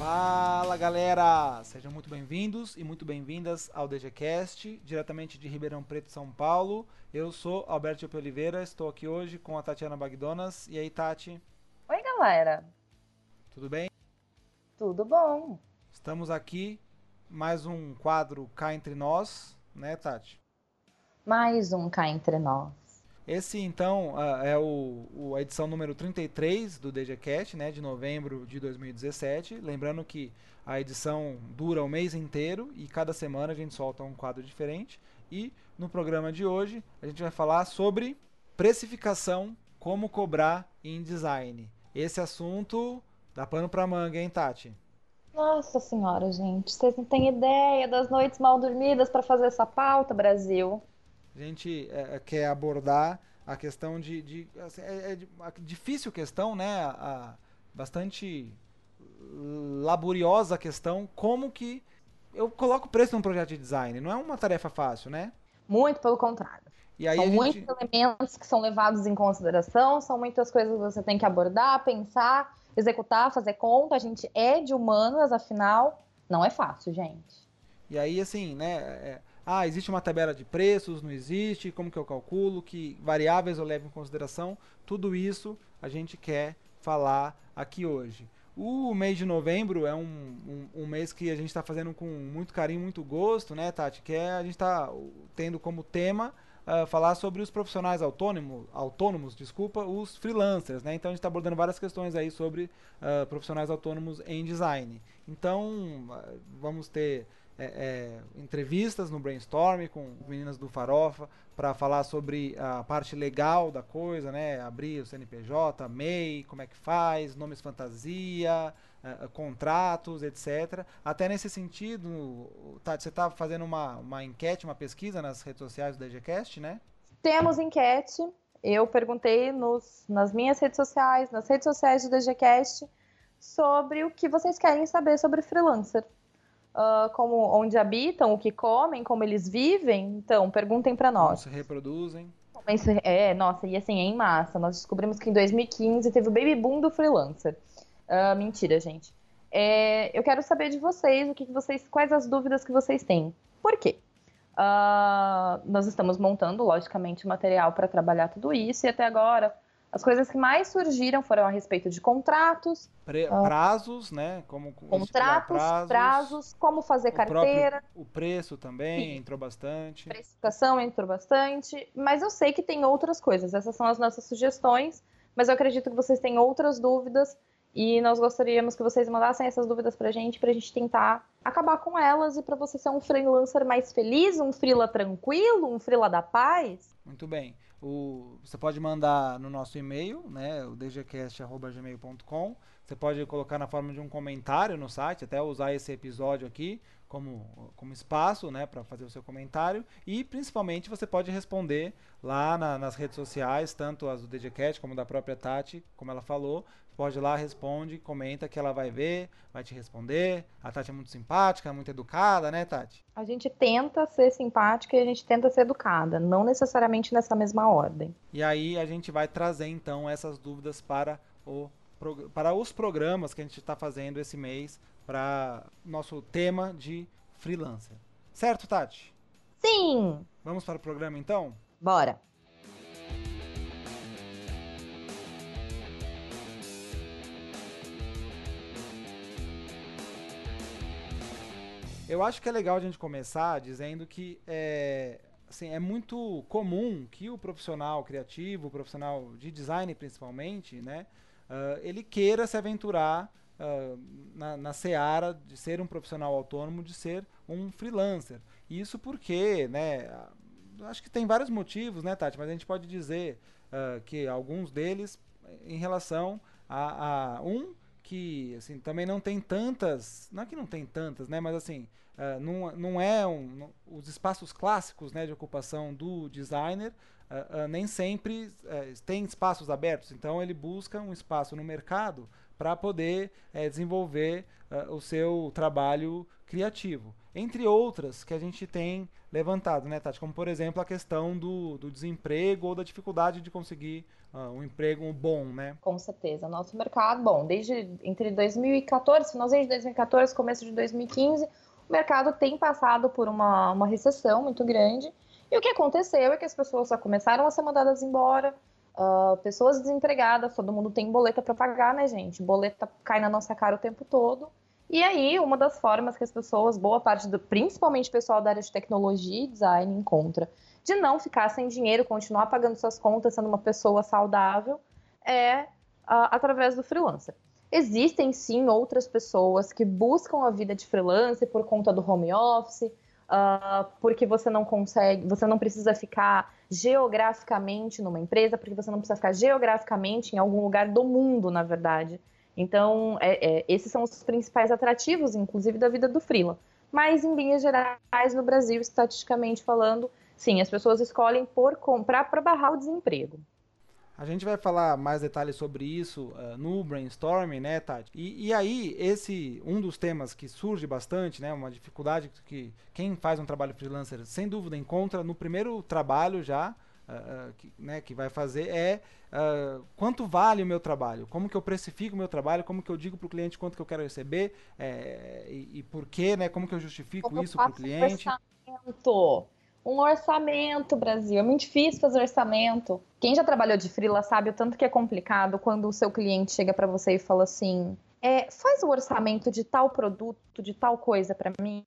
Fala galera! Sejam muito bem-vindos e muito bem-vindas ao DGCast, diretamente de Ribeirão Preto, São Paulo. Eu sou Alberto P. Oliveira, estou aqui hoje com a Tatiana Bagdonas. E aí, Tati? Oi, galera! Tudo bem? Tudo bom! Estamos aqui, mais um quadro Cá Entre Nós, né, Tati? Mais um Cá Entre Nós. Esse, então, é o, a edição número 33 do DGCast, né, de novembro de 2017. Lembrando que a edição dura o mês inteiro e cada semana a gente solta um quadro diferente. E no programa de hoje a gente vai falar sobre precificação, como cobrar em design. Esse assunto dá pano pra manga, hein, Tati? Nossa senhora, gente, vocês não têm ideia das noites mal dormidas para fazer essa pauta, Brasil. A gente é, é, quer abordar a questão de. de assim, é, é difícil questão, né? A, a, bastante laboriosa questão, como que eu coloco preço num projeto de design. Não é uma tarefa fácil, né? Muito pelo contrário. E aí são gente... muitos elementos que são levados em consideração, são muitas coisas que você tem que abordar, pensar, executar, fazer conta. A gente é de humanas, afinal, não é fácil, gente. E aí, assim, né? Ah, existe uma tabela de preços, não existe, como que eu calculo, que variáveis eu levo em consideração, tudo isso a gente quer falar aqui hoje. O mês de novembro é um, um, um mês que a gente está fazendo com muito carinho, muito gosto, né, Tati? Que é, a gente está tendo como tema uh, falar sobre os profissionais autônomos, autônomos, desculpa, os freelancers, né? Então a gente está abordando várias questões aí sobre uh, profissionais autônomos em design. Então uh, vamos ter é, é, entrevistas no brainstorm com meninas do Farofa para falar sobre a parte legal da coisa, né? Abrir o CNPJ, MEI, como é que faz, nomes fantasia, é, contratos, etc. Até nesse sentido, Tati, você está fazendo uma, uma enquete, uma pesquisa nas redes sociais do DGCast, né? Temos enquete. Eu perguntei nos, nas minhas redes sociais, nas redes sociais do DGCast, sobre o que vocês querem saber sobre freelancer uh, como onde habitam, o que comem, como eles vivem. Então, perguntem para nós. Como se reproduzem. É, nossa, e assim, é em massa. Nós descobrimos que em 2015 teve o baby boom do freelancer. Uh, mentira, gente. É, eu quero saber de vocês o que, que, vocês, quais as dúvidas que vocês têm. Por quê? Uh, nós estamos montando, logicamente, material para trabalhar tudo isso, e até agora as coisas que mais surgiram foram a respeito de contratos, Pre ah, prazos, né? Como contratos, prazos, prazos, como fazer o carteira. Próprio, o preço também Sim. entrou bastante. Precificação entrou bastante, mas eu sei que tem outras coisas. Essas são as nossas sugestões, mas eu acredito que vocês têm outras dúvidas e nós gostaríamos que vocês mandassem essas dúvidas pra gente, pra gente tentar acabar com elas e para você ser um freelancer mais feliz, um freela tranquilo, um freela da paz. Muito bem. O, você pode mandar no nosso e-mail, né, o dgcast.gmail.com. Você pode colocar na forma de um comentário no site, até usar esse episódio aqui como, como espaço né, para fazer o seu comentário. E principalmente você pode responder lá na, nas redes sociais, tanto as do DGCast como da própria Tati, como ela falou. Pode ir lá, responde, comenta que ela vai ver, vai te responder. A Tati é muito simpática, muito educada, né, Tati? A gente tenta ser simpática e a gente tenta ser educada, não necessariamente nessa mesma ordem. E aí a gente vai trazer então essas dúvidas para o para os programas que a gente está fazendo esse mês para nosso tema de freelancer. Certo, Tati? Sim! Vamos para o programa então? Bora! Eu acho que é legal a gente começar dizendo que é, assim, é muito comum que o profissional criativo, o profissional de design principalmente, né, uh, ele queira se aventurar uh, na, na seara de ser um profissional autônomo, de ser um freelancer. Isso porque, né, acho que tem vários motivos, né, Tati, mas a gente pode dizer uh, que alguns deles em relação a, a um que assim também não tem tantas não é que não tem tantas né mas assim uh, não, não é um, não, os espaços clássicos né de ocupação do designer uh, uh, nem sempre tem espaços abertos. Então ele busca um espaço no mercado para poder desenvolver o seu trabalho criativo entre outras que a gente tem levantado, né, Tati? Como, por exemplo, a questão do, do desemprego ou da dificuldade de conseguir uh, um emprego bom, né? Com certeza. Nosso mercado, bom, desde entre 2014, finalzinho de 2014, começo de 2015, o mercado tem passado por uma, uma recessão muito grande. E o que aconteceu é que as pessoas só começaram a ser mandadas embora, uh, pessoas desempregadas, todo mundo tem boleta para pagar, né, gente? Boleta cai na nossa cara o tempo todo. E aí, uma das formas que as pessoas, boa parte do, principalmente o pessoal da área de tecnologia e design, encontra de não ficar sem dinheiro, continuar pagando suas contas, sendo uma pessoa saudável, é através do freelancer. Existem sim outras pessoas que buscam a vida de freelancer por conta do home office, uh, porque você não consegue, você não precisa ficar geograficamente numa empresa, porque você não precisa ficar geograficamente em algum lugar do mundo, na verdade. Então, é, é, esses são os principais atrativos, inclusive, da vida do freela. Mas, em linhas gerais, no Brasil, estatisticamente falando, sim, as pessoas escolhem por comprar para barrar o desemprego. A gente vai falar mais detalhes sobre isso uh, no brainstorming, né, Tati? E, e, aí, esse um dos temas que surge bastante, né, uma dificuldade que quem faz um trabalho freelancer sem dúvida encontra no primeiro trabalho já, uh, que, né, que vai fazer é uh, quanto vale o meu trabalho, como que eu precifico o meu trabalho, como que eu digo para o cliente quanto que eu quero receber é, e, e, por quê, né, como que eu justifico como isso para o cliente. Orçamento. Um orçamento, Brasil. É muito difícil fazer orçamento. Quem já trabalhou de freela sabe o tanto que é complicado quando o seu cliente chega para você e fala assim: é, faz o orçamento de tal produto, de tal coisa para mim.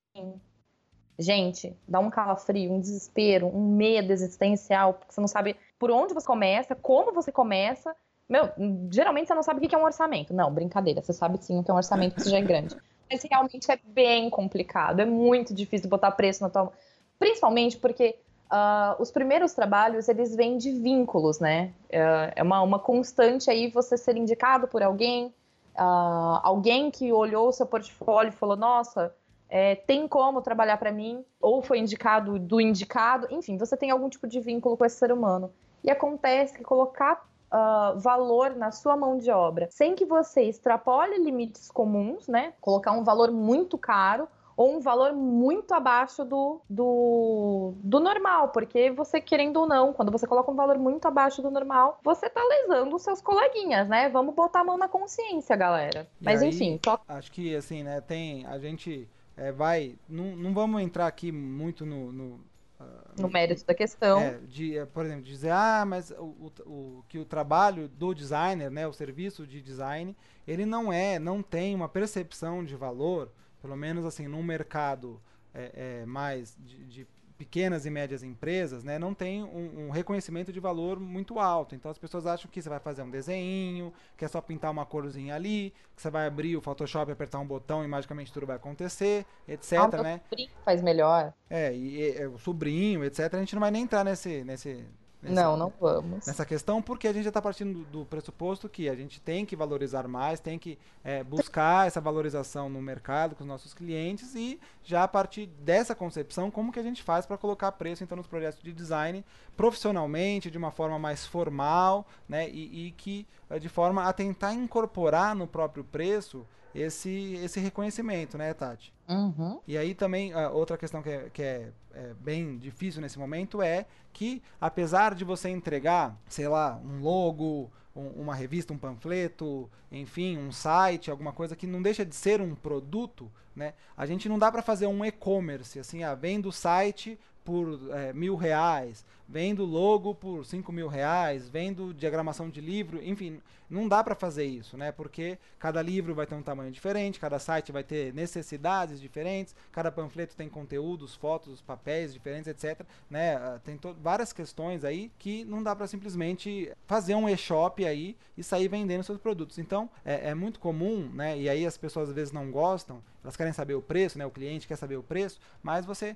Gente, dá um calafrio, um desespero, um medo existencial, porque você não sabe por onde você começa, como você começa. Meu, geralmente você não sabe o que é um orçamento. Não, brincadeira, você sabe sim o que é um orçamento, que já é grande. Mas realmente é bem complicado, é muito difícil botar preço na tua. Principalmente porque uh, os primeiros trabalhos, eles vêm de vínculos, né? Uh, é uma, uma constante aí você ser indicado por alguém, uh, alguém que olhou o seu portfólio e falou, nossa, é, tem como trabalhar para mim, ou foi indicado do indicado, enfim, você tem algum tipo de vínculo com esse ser humano. E acontece que colocar uh, valor na sua mão de obra, sem que você extrapole limites comuns, né? Colocar um valor muito caro ou um valor muito abaixo do, do, do normal, porque você, querendo ou não, quando você coloca um valor muito abaixo do normal, você tá lesando os seus coleguinhas, né? Vamos botar a mão na consciência, galera. Mas aí, enfim. Acho que, assim, né, tem. A gente é, vai. Não, não vamos entrar aqui muito no. no, uh, no mérito da questão. É, de, é, por exemplo, dizer, ah, mas o, o, o, que o trabalho do designer, né, o serviço de design, ele não é, não tem uma percepção de valor, pelo menos assim, num mercado é, é mais de, de pequenas e médias empresas, né, não tem um, um, reconhecimento de valor muito alto. Então as pessoas acham que você vai fazer um desenho, que é só pintar uma corzinha ali, que você vai abrir o Photoshop, apertar um botão e magicamente tudo vai acontecer, etc. Ah, né? faz melhor. É, e, e, o sobrinho, etc. A gente não vai nem entrar nesse, nesse, Nessa, não, não vamos. Nessa questão, porque a gente já está partindo do, do, pressuposto que a gente tem que valorizar mais, tem que é, buscar essa valorização no mercado com os nossos clientes e já a partir dessa concepção, como que a gente faz para colocar preço então nos projetos de design profissionalmente, de uma forma mais formal, né, e, e que é, de forma a tentar incorporar no próprio preço esse, esse reconhecimento, né, Tati? Uhum. E aí também, outra questão que, é, que é, é, bem difícil nesse momento é que, apesar de você entregar, sei lá, um logo, um, uma revista, um panfleto, enfim, um site, alguma coisa que não deixa de ser um produto, né? A gente não dá para fazer um e-commerce, assim, ah, vendo o site por é, mil reais, vendo logo por cinco mil reais, vendo diagramação de livro, enfim, não dá para fazer isso, né? Porque cada livro vai ter um tamanho diferente, cada site vai ter necessidades diferentes, cada panfleto tem conteúdos, fotos, papéis diferentes, etc. Né? Ah, tem várias questões aí que não dá para simplesmente fazer um e-shop aí e sair vendendo seus produtos. Então é, é muito comum, né? E aí as pessoas às vezes não gostam, elas querem saber o preço, né? O cliente quer saber o preço, mas você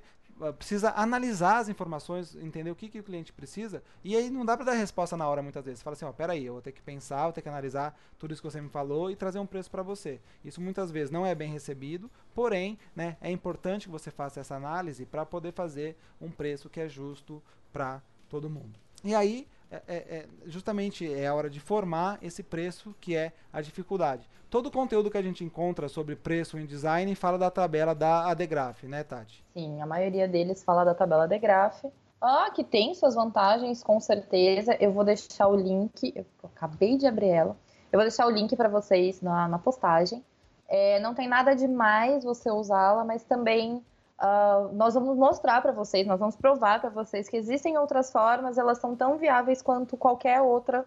precisa analisar as informações, entender o que, que o cliente precisa, e aí não dá para dar resposta na hora muitas vezes. Você fala assim, ó, peraí, eu vou ter que pensar, vou ter que analisar tudo isso que você me falou e trazer um preço para você. Isso muitas vezes não é bem recebido, porém, né, é importante que você faça essa análise para poder fazer um preço que é justo para todo mundo. E aí, é, é, é, justamente é a hora de formar esse preço que é a dificuldade. Todo o conteúdo que a gente encontra sobre preço em design fala da tabela da ADGRAPH, né, Tati? Sim, a maioria deles fala da tabela ADGRAPH. Ah, que tem suas vantagens, com certeza. Eu vou deixar o link, eu acabei de abrir ela. Eu vou deixar o link para vocês na, na postagem. É, não tem nada demais você usá-la, mas também Uh, nós vamos mostrar para vocês, nós vamos provar para vocês que existem outras formas, elas são tão viáveis quanto qualquer outra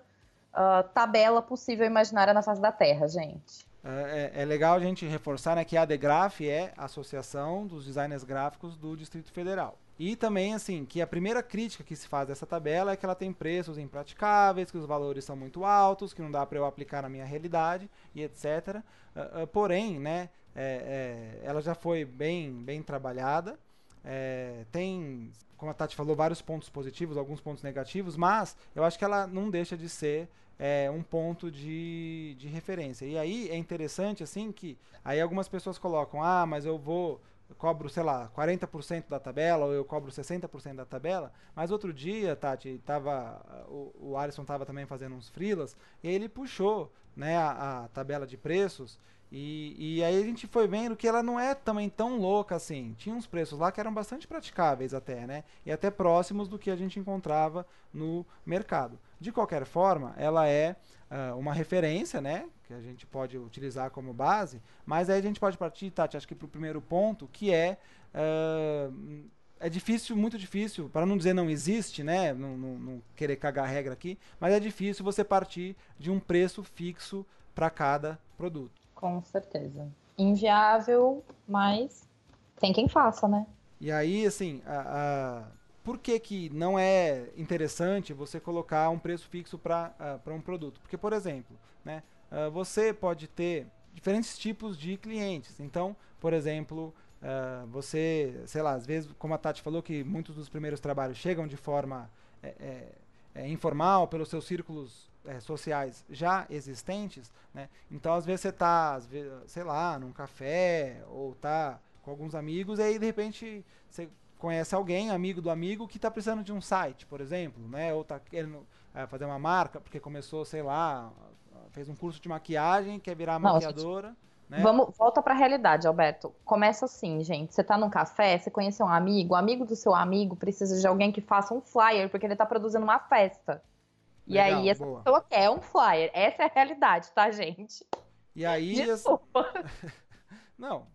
uh, tabela possível imaginária na face da Terra, gente. É, é, é legal a gente reforçar né, que a ADGRAPH é a Associação dos Designers Gráficos do Distrito Federal. E também, assim, que a primeira crítica que se faz dessa tabela é que ela tem preços impraticáveis, que os valores são muito altos, que não dá para eu aplicar na minha realidade e etc. Uh, uh, porém, né, é, é, ela já foi bem, bem trabalhada. É, tem, como a Tati falou, vários pontos positivos, alguns pontos negativos, mas eu acho que ela não deixa de ser é, um ponto de, de referência. E aí é interessante assim que aí algumas pessoas colocam, ah, mas eu vou eu cobro, sei lá, 40% da tabela, ou eu cobro 60% da tabela. Mas outro dia, Tati, tava, o, o Alisson estava também fazendo uns frilas, e ele puxou né, a, a tabela de preços e, e aí a gente foi vendo que ela não é também tão louca assim. Tinha uns preços lá que eram bastante praticáveis até, né? E até próximos do que a gente encontrava no mercado. De qualquer forma, ela é uh, uma referência, né? Que a gente pode utilizar como base. Mas aí a gente pode partir, Tati, acho que para o primeiro ponto, que é... Uh, é difícil, muito difícil, para não dizer não existe, né? Não, não, não, querer cagar a regra aqui, mas é difícil você partir de um preço fixo para cada produto. Com certeza. Inviável, mas tem quem faça, né? E aí, assim, a, a... por que, que não é interessante você colocar um preço fixo para uh, um produto? Porque, por exemplo, né, uh, você pode ter diferentes tipos de clientes. Então, por exemplo, uh, você, sei lá, às vezes, como a Tati falou, que muitos dos primeiros trabalhos chegam de forma é, é, é informal, pelos seus círculos é, sociais já existentes, né? Então, às vezes você tá, sei lá, num café ou tá com alguns amigos e aí de repente você conhece alguém, amigo do amigo, que está precisando de um site, por exemplo, né? Ou está querendo é, fazer uma marca porque começou, sei lá, fez um curso de maquiagem, quer virar Não, maquiadora. Né? Vamos, volta para a realidade, Alberto. Começa assim, gente. Você está num café, você conhece um amigo, o amigo do seu amigo precisa de alguém que faça um flyer porque ele está produzindo uma festa. E Legal, aí essa boa. pessoa quer um flyer. Essa é a realidade, tá, gente? E aí. Desculpa. Não,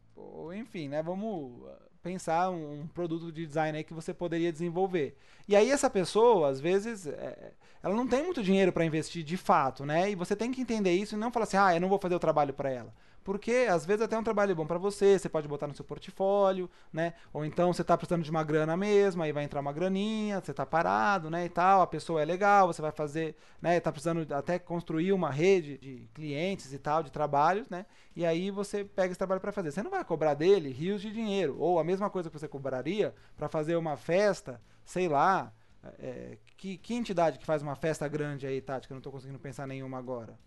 enfim, né? Vamos pensar um produto de design aí que você poderia desenvolver. E aí essa pessoa, às vezes, é, ela não tem muito dinheiro para investir de fato, né? E você tem que entender isso e não falar assim, ah, eu não vou fazer o trabalho para ela. Porque às vezes até é um trabalho bom para você, você pode botar no seu portfólio, né? Ou então você está precisando de uma grana mesmo, aí vai entrar uma graninha, você está parado, né, e tal, a pessoa é legal, você vai fazer, né, tá precisando até construir uma rede de clientes e tal, de trabalhos, né? E aí você pega esse trabalho para fazer. Você não vai cobrar dele rios de dinheiro, ou a mesma coisa que você cobraria para fazer uma festa, sei lá, é, que, que entidade que faz uma festa grande aí, Tati, que eu não estou conseguindo pensar nenhuma agora?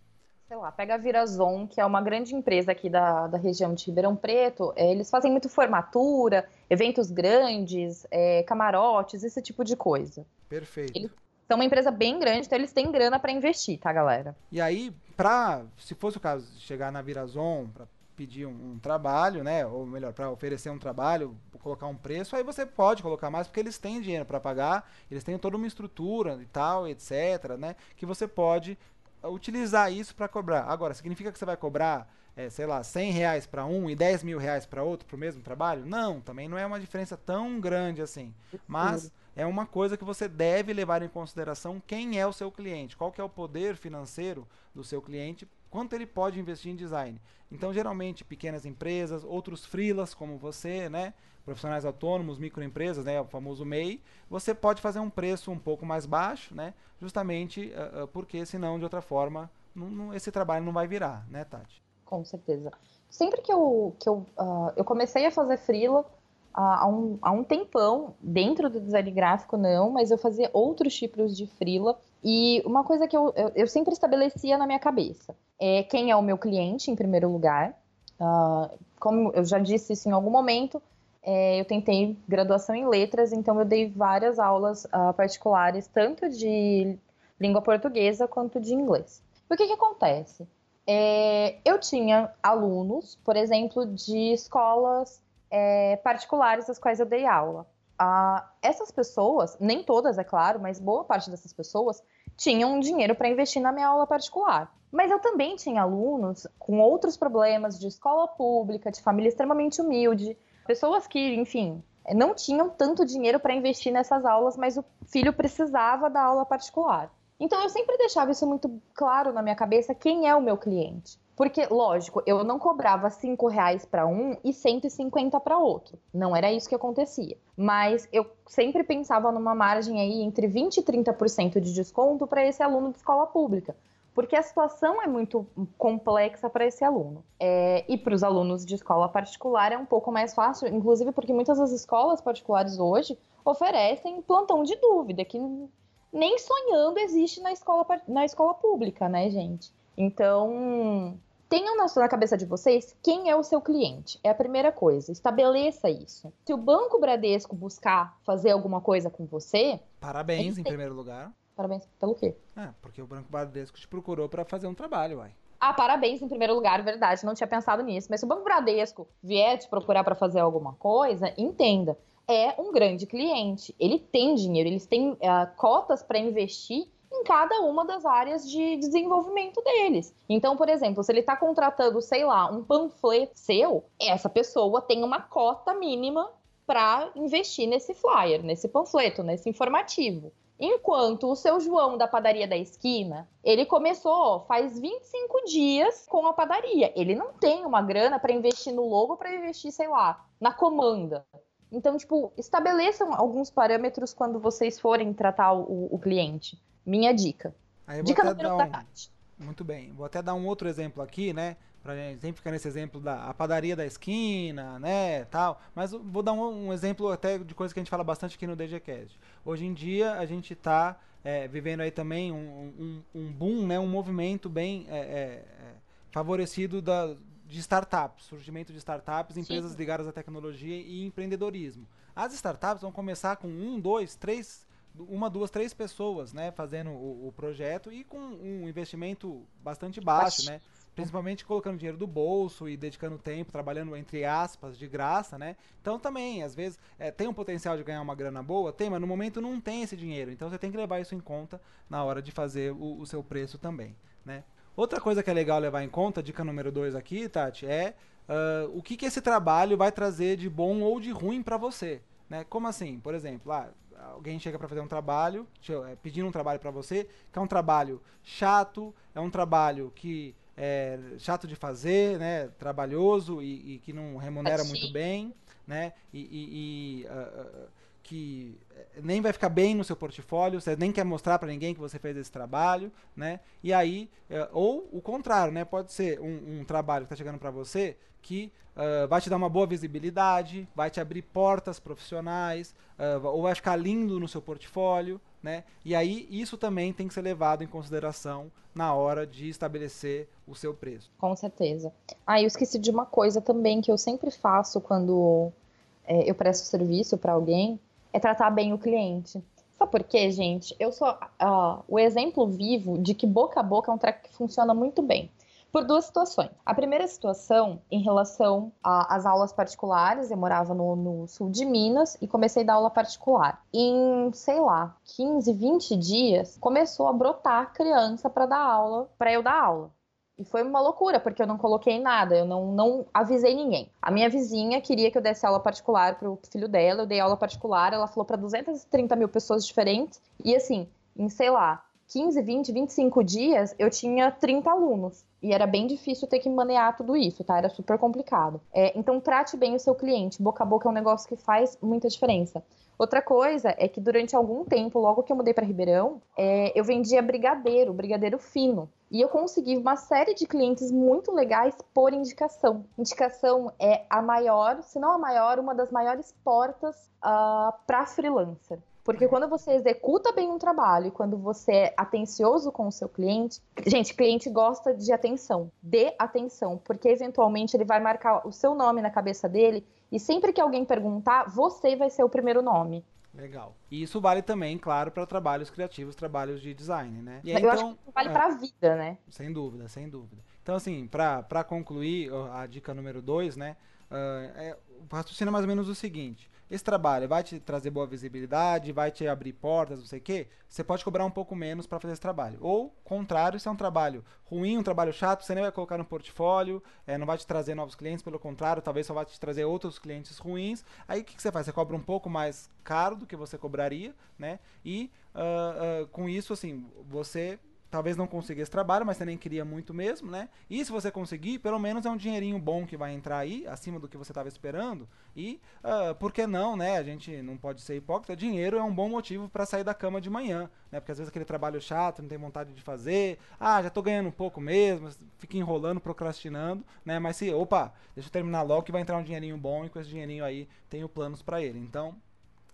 Sei lá, pega a Virazon, que é uma grande empresa aqui da, da região de Ribeirão Preto, é, eles fazem muito formatura, eventos grandes, é, camarotes, esse tipo de coisa. Perfeito. Eles são uma empresa bem grande, então eles têm grana para investir, tá, galera? E aí, pra, se fosse o caso de chegar na Virazon, para pedir um, um, trabalho, né, ou melhor, para oferecer um trabalho, colocar um preço, aí você pode colocar mais porque eles têm dinheiro para pagar, eles têm toda uma estrutura e tal, etc, né, que você pode utilizar isso para cobrar. Agora, significa que você vai cobrar, é, sei lá, 100 reais para um e 10 mil reais para outro para o mesmo trabalho? Não, também não é uma diferença tão grande assim. Mas é uma coisa que você deve levar em consideração quem é o seu cliente, qual que é o poder financeiro do seu cliente, quanto ele pode investir em design. Então, geralmente, pequenas empresas, outros freelas como você, né? Profissionais autônomos, microempresas, né, o famoso MEI, você pode fazer um preço um pouco mais baixo, né, justamente uh, uh, porque senão, de outra forma, não, não, esse trabalho não vai virar, né, Tati? Com certeza. Sempre que eu, que eu, uh, eu comecei a fazer freela, há um, há um tempão, dentro do design gráfico não, mas eu fazia outros tipos de freela, e uma coisa que eu, eu, eu sempre estabelecia na minha cabeça é quem é o meu cliente, em primeiro lugar, Uh, como eu já disse isso em algum momento, é, eu tentei graduação em letras, então eu dei várias aulas uh, particulares, tanto de língua portuguesa quanto de inglês. O que, que acontece? É, eu tinha alunos, por exemplo, de escolas é, particulares às quais eu dei aula. Ah, essas pessoas, nem todas, é claro, mas boa parte dessas pessoas tinham dinheiro para investir na minha aula particular. Mas eu também tinha alunos com outros problemas de escola pública, de família extremamente humilde, pessoas que, enfim, não tinham tanto dinheiro para investir nessas aulas, mas o filho precisava da aula particular. Então eu sempre deixava isso muito claro na minha cabeça quem é o meu cliente. Porque, lógico, eu não cobrava 5 reais para um e 150 para outro. Não era isso que acontecia. Mas eu sempre pensava numa margem aí entre 20% e 30% de desconto para esse aluno de escola pública porque a situação é muito complexa para esse aluno. É, e para os alunos de escola particular é um pouco mais fácil, inclusive porque muitas das escolas particulares hoje oferecem plantão de dúvida, que nem sonhando existe na escola, na escola pública, né, gente? Então, tenham na, na cabeça de vocês quem é o seu cliente. É a primeira coisa. Estabeleça isso. Se o Banco Bradesco buscar fazer alguma coisa com você. Parabéns, em primeiro lugar. Parabéns pelo quê? É, porque o Branco Bradesco te procurou para fazer um trabalho, uai. Ah, parabéns em primeiro lugar, verdade, não tinha pensado nisso. Mas se o Banco Bradesco vier te procurar para fazer alguma coisa, entenda, é um grande cliente. Ele tem dinheiro, eles têm uh, cotas para investir em cada uma das áreas de desenvolvimento deles. Então, por exemplo, se ele está contratando, sei lá, um panfleto seu, essa pessoa tem uma cota mínima para investir nesse flyer, nesse panfleto, nesse informativo. Enquanto o seu João da padaria da esquina, ele começou faz 25 dias com a padaria. Ele não tem uma grana para investir no logo, para investir, sei lá, na comanda. Então, tipo, estabeleçam alguns parâmetros quando vocês forem tratar o, o cliente. Minha dica. dica número um... da Tati. Muito bem. Vou até dar um outro exemplo aqui, né? Gente sempre ficar nesse exemplo da padaria da esquina, né, tal. Mas vou dar um, um, exemplo até de coisa que a gente fala bastante aqui no DGCast. Hoje em dia a gente está é, vivendo aí também um, um, um, boom, né, um movimento bem é, é, é, favorecido da, de startups, surgimento de startups, empresas Sim. ligadas à tecnologia e empreendedorismo. As startups vão começar com um, dois, três uma, duas, três pessoas, né, fazendo o, o, projeto e com um investimento bastante baixo, né? Principalmente colocando dinheiro do bolso e dedicando tempo, trabalhando entre aspas, de graça, né? Então também, às vezes, é, tem um potencial de ganhar uma grana boa, tem, mas no momento não tem esse dinheiro. Então você tem que levar isso em conta na hora de fazer o, o seu preço também, né? Outra coisa que é legal levar em conta, dica número dois aqui, Tati, é uh, o que, que esse trabalho vai trazer de bom ou de ruim para você. Né? Como assim? Por exemplo, ah, alguém chega para fazer um trabalho, é, pedindo um trabalho para você, que é um trabalho chato, é um trabalho que é chato de fazer, né, trabalhoso e, e que não remunera muito bem, né, e, e, e uh, que nem vai ficar bem no seu portfólio, você nem quer mostrar para ninguém que você fez esse trabalho, né? E aí, uh, ou o contrário, né? Pode ser um, um trabalho que está chegando para você que uh, vai te dar uma boa visibilidade, vai te abrir portas profissionais, uh, ou vai ficar lindo no seu portfólio, né? E aí isso também tem que ser levado em consideração na hora de estabelecer o seu preço. Com certeza. Ah, eu esqueci de uma coisa também que eu sempre faço quando é, eu presto serviço para alguém, é tratar bem o cliente. Sabe por quê, gente? Eu sou uh, o exemplo vivo de que boca a boca é um treco que funciona muito bem por duas situações. A primeira situação, em relação às aulas particulares, eu morava no, no, sul de Minas e comecei a dar aula particular. Em, sei lá, 15, 20 dias, começou a brotar criança para dar aula, para eu dar aula. E foi uma loucura, porque eu não coloquei nada, eu não, não avisei ninguém. A minha vizinha queria que eu desse aula particular pro filho dela, eu dei aula particular, ela falou para 230 mil pessoas diferentes, e assim, em sei lá, 15, 20, 25 dias, eu tinha 30 alunos. E era bem difícil ter que manear tudo isso, tá? Era super complicado. É, então, trate bem o seu cliente. Boca a boca é um negócio que faz muita diferença. Outra coisa é que durante algum tempo, logo que eu mudei para Ribeirão, é, eu vendia brigadeiro, brigadeiro fino. E eu consegui uma série de clientes muito legais por indicação. Indicação é a maior, se não a maior, uma das maiores portas uh, ah, para freelancer. Porque quando você executa bem um trabalho e quando você é atencioso com o seu cliente, gente, cliente gosta de atenção. Dê atenção, porque eventualmente ele vai marcar o seu nome na cabeça dele e sempre que alguém perguntar, você vai ser o primeiro nome. Legal. E isso vale também, claro, para trabalhos criativos, trabalhos de design, né? E aí, Eu então, acho que vale é, para a vida, né? Sem dúvida, sem dúvida. Então, assim, para concluir a dica número 2, né? Uh, é, o raciocínio é mais ou menos o seguinte: esse trabalho vai te trazer boa visibilidade, vai te abrir portas, não sei o quê, você pode cobrar um pouco menos para fazer esse trabalho. Ou, contrário, se é um trabalho ruim, um trabalho chato, você nem vai colocar no portfólio, é, não vai te trazer novos clientes, pelo contrário, talvez só vai te trazer outros clientes ruins. Aí o que, que você faz? Você cobra um pouco mais caro do que você cobraria, né? E uh, uh, com isso, assim, você talvez não consiga esse trabalho, mas você nem queria muito mesmo, né? E se você conseguir, pelo menos é um dinheirinho bom que vai entrar aí, acima do que você estava esperando. E uh, por que não, né? A gente não pode ser hipócrita. Dinheiro é um bom motivo para sair da cama de manhã, né? Porque às vezes aquele trabalho chato, não tem vontade de fazer. Ah, já estou ganhando um pouco mesmo, fica enrolando, procrastinando, né? Mas se, opa, deixa eu terminar logo que vai entrar um dinheirinho bom e com esse dinheirinho aí tenho planos para ele. Então,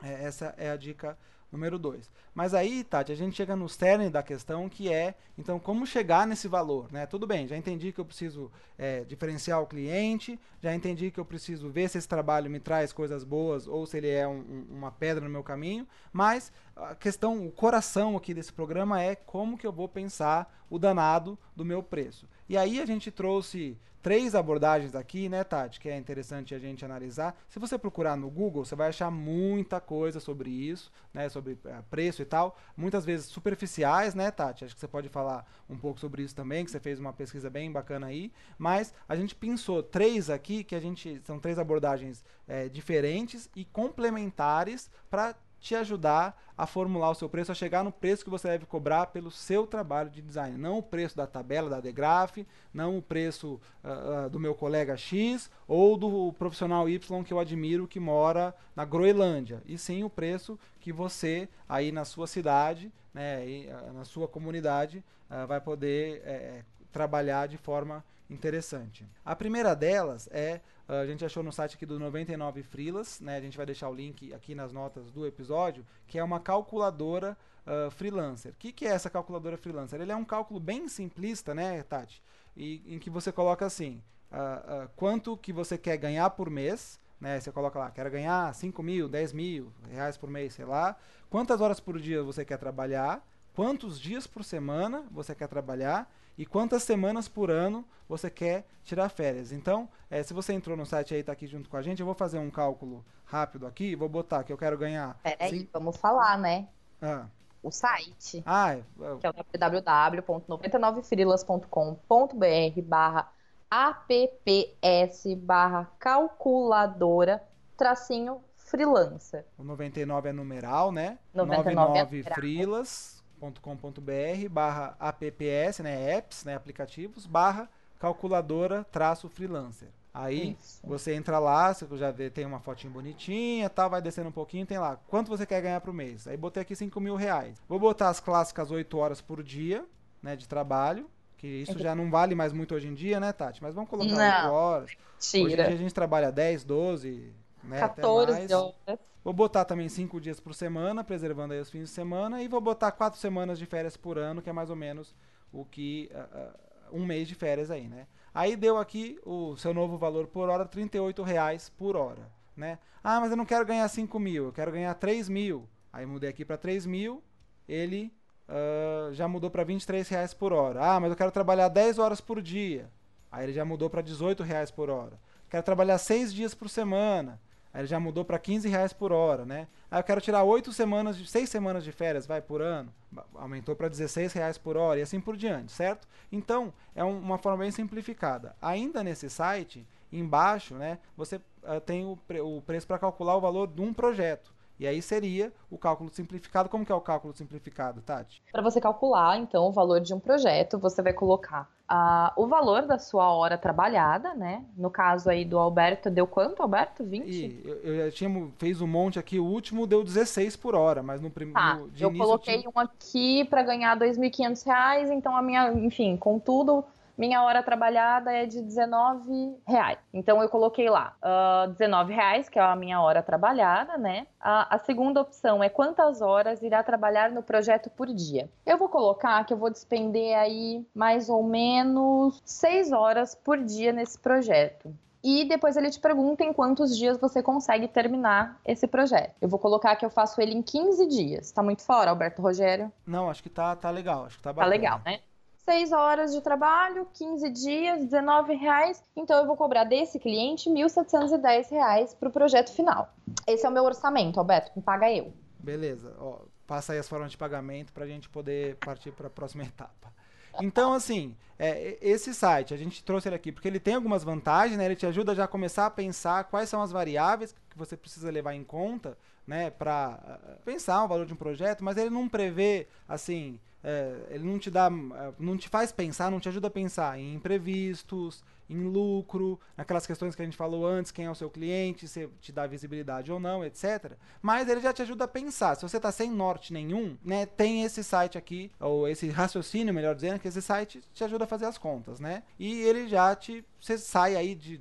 é, essa é a dica número 2. Mas aí, Tati, a gente chega no cerne da questão que é, então, como chegar nesse valor, né? Tudo bem, já entendi que eu preciso é, diferenciar o cliente, já entendi que eu preciso ver se esse trabalho me traz coisas boas ou se ele é um, um, uma pedra no meu caminho, mas a questão, o coração aqui desse programa é como que eu vou pensar o danado do meu preço. E aí a gente trouxe três abordagens aqui, né, Tati, que é interessante a gente analisar. Se você procurar no Google, você vai achar muita coisa sobre isso, né, sobre é, preço e tal, muitas vezes superficiais, né, Tati? Acho que você pode falar um pouco sobre isso também, que você fez uma pesquisa bem bacana aí, mas a gente pensou três aqui, que a gente são três abordagens é, diferentes e complementares para te ajudar a formular o seu preço, a chegar no preço que você deve cobrar pelo seu trabalho de design. Não o preço da tabela da Degraph, não o preço uh, uh, do meu colega X ou do profissional Y que eu admiro que mora na Groenlândia. E sim o preço que você, aí na sua cidade, né, uh, na sua comunidade, vai poder é, trabalhar de forma interessante. A primeira delas é a gente achou no site aqui do 99 Freelas, né? A gente vai deixar o link aqui nas notas do episódio, que é uma calculadora uh, freelancer. O que, que é essa calculadora freelancer? Ele é um cálculo bem simplista, né, Tati? E, em que você coloca assim, uh, uh, quanto que você quer ganhar por mês, né? Você coloca lá, quero ganhar 5 mil, 10 mil reais por mês, sei lá. Quantas horas por dia você quer trabalhar, quantos dias por semana você quer trabalhar e quantas semanas por ano você quer tirar férias. Então, é, se você entrou no site aí e está aqui junto com a gente, eu vou fazer um cálculo rápido aqui, vou botar que eu quero ganhar. Peraí, sim... vamos falar, né? Ah. O site. Ah, é, é. Que é o www.99frilas.com.br barra apps barra calculadora tracinho freelancer. O 99 é numeral, né? 99, 99 é frilas com.br barra apps, né, apps, né, aplicativos, barra calculadora traço freelancer. Aí Isso. você entra lá, você já vê, tem uma fotinha bonitinha, tal, vai descendo um pouquinho, tem lá, quanto você quer ganhar por mês? Aí botei aqui 5 mil reais. Vou botar as clássicas 8 horas por dia, né, de trabalho, que isso já não vale mais muito hoje em dia, né, Tati? Mas vamos colocar não. 8 horas. Tira. Hoje em dia a gente trabalha 10, 12, né, 14 horas. Vou botar também cinco dias por semana, preservando aí os fins de semana, e vou botar quatro semanas de férias por ano, que é mais ou menos o que uh, uh, um mês de férias aí, né? Aí deu aqui o seu novo valor por hora, R$ reais por hora, né? Ah, mas eu não quero ganhar 5 mil, eu quero ganhar 3 mil. Aí mudei aqui para 3 mil, ele uh, já mudou para 23 reais por hora. Ah, mas eu quero trabalhar 10 horas por dia. Aí ele já mudou para 18 reais por hora. Quero trabalhar 6 dias por semana. Aí ele já mudou para 15 reais por hora, né? Aí eu quero tirar 8 semanas, 6 semanas de férias, vai, por ano. Aumentou para 16 reais por hora e assim por diante, certo? Então, é um, uma forma bem simplificada. Ainda nesse site, embaixo, né, você uh, tem o, pre o preço para calcular o valor de um projeto. E aí seria o cálculo simplificado. Como que é o cálculo simplificado, Tati? Para você calcular, então, o valor de um projeto, você vai colocar uh, o valor da sua hora trabalhada, né? No caso aí do Alberto, deu quanto, Alberto? 20? E eu, eu já tinha, fez um monte aqui, o último deu 16 por hora, mas no primeiro. Tá, eu coloquei tinha... um aqui para ganhar R$ 2.500, então a minha, enfim, com tudo minha hora trabalhada é de 19 reais. Então eu coloquei lá uh, 19 reais, que é a minha hora trabalhada, né? A, a, segunda opção é quantas horas irá trabalhar no projeto por dia. Eu vou colocar que eu vou despender aí mais ou menos 6 horas por dia nesse projeto. e depois ele te pergunta em quantos dias você consegue terminar esse projeto. Eu vou colocar que eu faço ele em 15 dias. Tá muito fora, Alberto Rogério? Não, acho que tá, tá legal. Acho que tá bacana. Tá legal, né? 6 horas de trabalho, 15 dias, 19 reais. Então eu vou cobrar desse cliente 1.710 reais para o projeto final. Esse é o meu orçamento, Alberto, me paga eu. Beleza, ó, passa aí as formas de pagamento para a gente poder partir para a próxima etapa. Então, assim, é, esse site, a gente trouxe ele aqui porque ele tem algumas vantagens, né? Ele te ajuda já a começar a pensar quais são as variáveis que você precisa levar em conta, né? Para pensar o valor de um projeto, mas ele não prevê, assim, é, ele não te dá, é, não te faz pensar, não te ajuda a pensar em imprevistos, em lucro, naquelas questões que a gente falou antes, quem é o seu cliente, se te dá visibilidade ou não, etc. Mas ele já te ajuda a pensar. Se você está sem norte nenhum, né, tem esse site aqui, ou esse raciocínio, melhor dizendo, que esse site te ajuda a fazer as contas, né? E ele já te você sai aí de,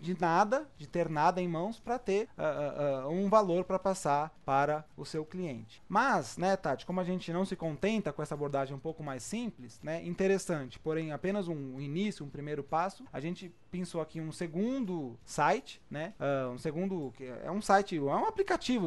de nada, de ter nada em mãos, para ter uh, uh, um valor para passar para o seu cliente. Mas, né, Tati, como a gente não se contenta com essa abordagem um pouco mais simples, né, interessante, porém apenas um início, um primeiro passo, a gente pensou aqui um segundo site, né, uh, um segundo, é um site, é um aplicativo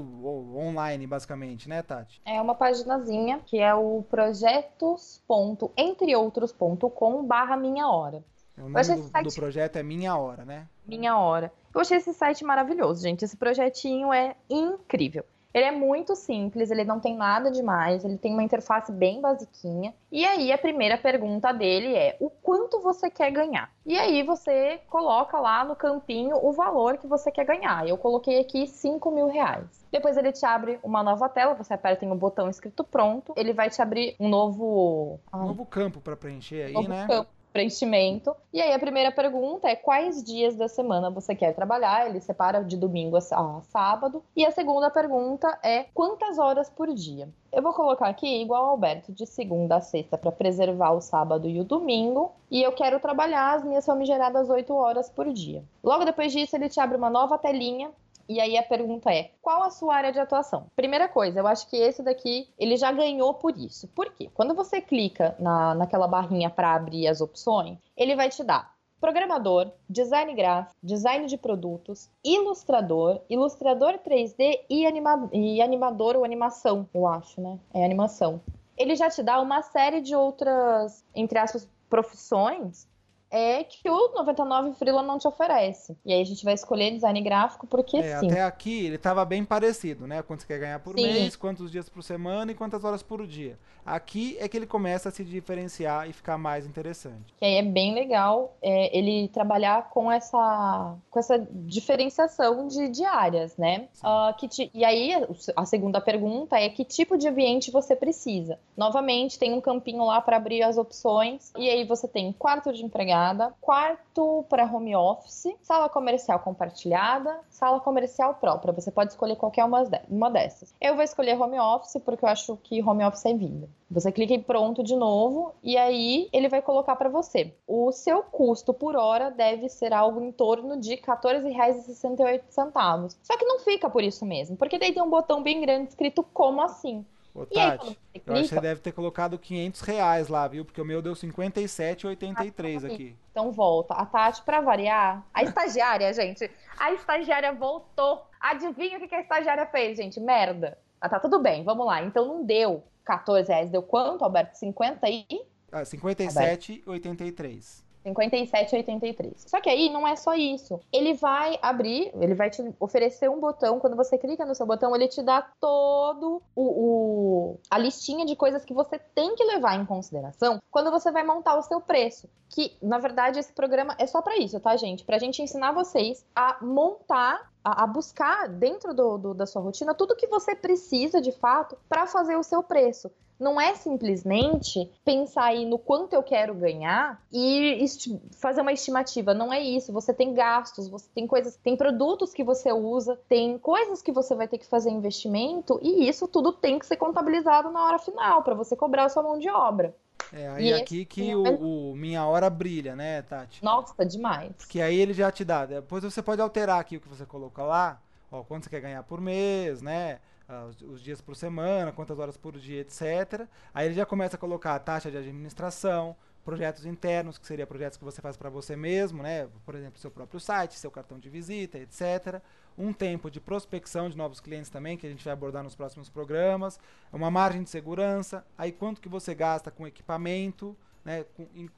online, basicamente, né, Tati? É uma paginazinha que é o projetos.entreoutros.com barra minha hora. O nome do, site... do, projeto é Minha Hora, né? Minha Hora. Eu achei esse site maravilhoso, gente. Esse projetinho é incrível. Ele é muito simples, ele não tem nada demais, ele tem uma interface bem basiquinha. E aí a primeira pergunta dele é: o quanto você quer ganhar? E aí você coloca lá no campinho o valor que você quer ganhar. Eu coloquei aqui 5 mil reais. Depois ele te abre uma nova tela, você aperta em um botão escrito pronto, ele vai te abrir um novo. Um novo campo para preencher aí, né? Campo preenchimento. E aí a primeira pergunta é quais dias da semana você quer trabalhar? Ele separa de domingo a sábado. E a segunda pergunta é quantas horas por dia? Eu vou colocar aqui, igual ao Alberto, de segunda a sexta para preservar o sábado e o domingo. E eu quero trabalhar as minhas famigeradas 8 horas por dia. Logo depois disso, ele te abre uma nova telinha e aí a pergunta é: qual a sua área de atuação? Primeira coisa, eu acho que esse daqui ele já ganhou por isso. Por quê? Quando você clica na, naquela barrinha para abrir as opções, ele vai te dar programador, design gráfico, design de produtos, ilustrador, ilustrador 3D e, anima e animador ou animação, eu acho, né? É animação. Ele já te dá uma série de outras, entre aspas, profissões é que o 99 Freela não te oferece. E aí a gente vai escolher design gráfico porque é, sim. Até aqui ele estava bem parecido, né? Quanto você quer ganhar por sim. mês, quantos dias por semana e quantas horas por dia. Aqui é que ele começa a se diferenciar e ficar mais interessante. Que aí é bem legal é, ele trabalhar com essa, com essa diferenciação de, de áreas, né? Uh, que te, e aí a segunda pergunta é que tipo de ambiente você precisa. Novamente, tem um campinho lá para abrir as opções. E aí você tem quarto de empregado quarto para home office, sala comercial compartilhada, sala comercial própria. Você pode escolher qualquer uma, uma dessas. Eu vou escolher home office porque eu acho que home office é vida. Você clica em pronto de novo e aí ele vai colocar para você. O seu custo por hora deve ser algo em torno de R$ 14,68. Só que não fica por isso mesmo, porque daí tem um botão bem grande escrito como assim. Ô, Tati, aí, eu acho que você deve ter colocado 500 reais lá, viu? Porque o meu deu 57,83 ah, aqui. Então volta. A Tati, pra variar, a estagiária, gente, a estagiária voltou. Adivinha o que a estagiária fez, gente? Merda. Ah, tá tudo bem, vamos lá. Então não deu 14 reais, deu quanto, Alberto? 50 e... Ah, 57,83. 57,83. Só que aí não é só isso. Ele vai abrir, ele vai te oferecer um botão. Quando você clica no seu botão, ele te dá todo o, o a listinha de coisas que você tem que levar em consideração quando você vai montar o seu preço. Que, na verdade, esse programa é só para isso, tá, gente? Pra gente ensinar vocês a montar a, buscar dentro do, do, da sua rotina tudo que você precisa de fato para fazer o seu preço. Não é simplesmente pensar aí no quanto eu quero ganhar e fazer uma estimativa. Não é isso. Você tem gastos, você tem coisas, tem produtos que você usa, tem coisas que você vai ter que fazer investimento e isso tudo tem que ser contabilizado na hora final para você cobrar a sua mão de obra. É aí e aqui que é o, o, Minha Hora brilha, né, Tati? Nossa, demais. Porque aí ele já te dá. Depois você pode alterar aqui o que você coloca lá. Ó, quanto você quer ganhar por mês, né? uh, os, os, dias por semana, quantas horas por dia, etc. Aí ele já começa a colocar a taxa de administração, projetos internos, que seria projetos que você faz para você mesmo, né? Por exemplo, seu próprio site, seu cartão de visita, etc. Um tempo de prospecção de novos clientes também, que a gente vai abordar nos próximos programas. Uma margem de segurança. Aí quanto que você gasta com equipamento, né,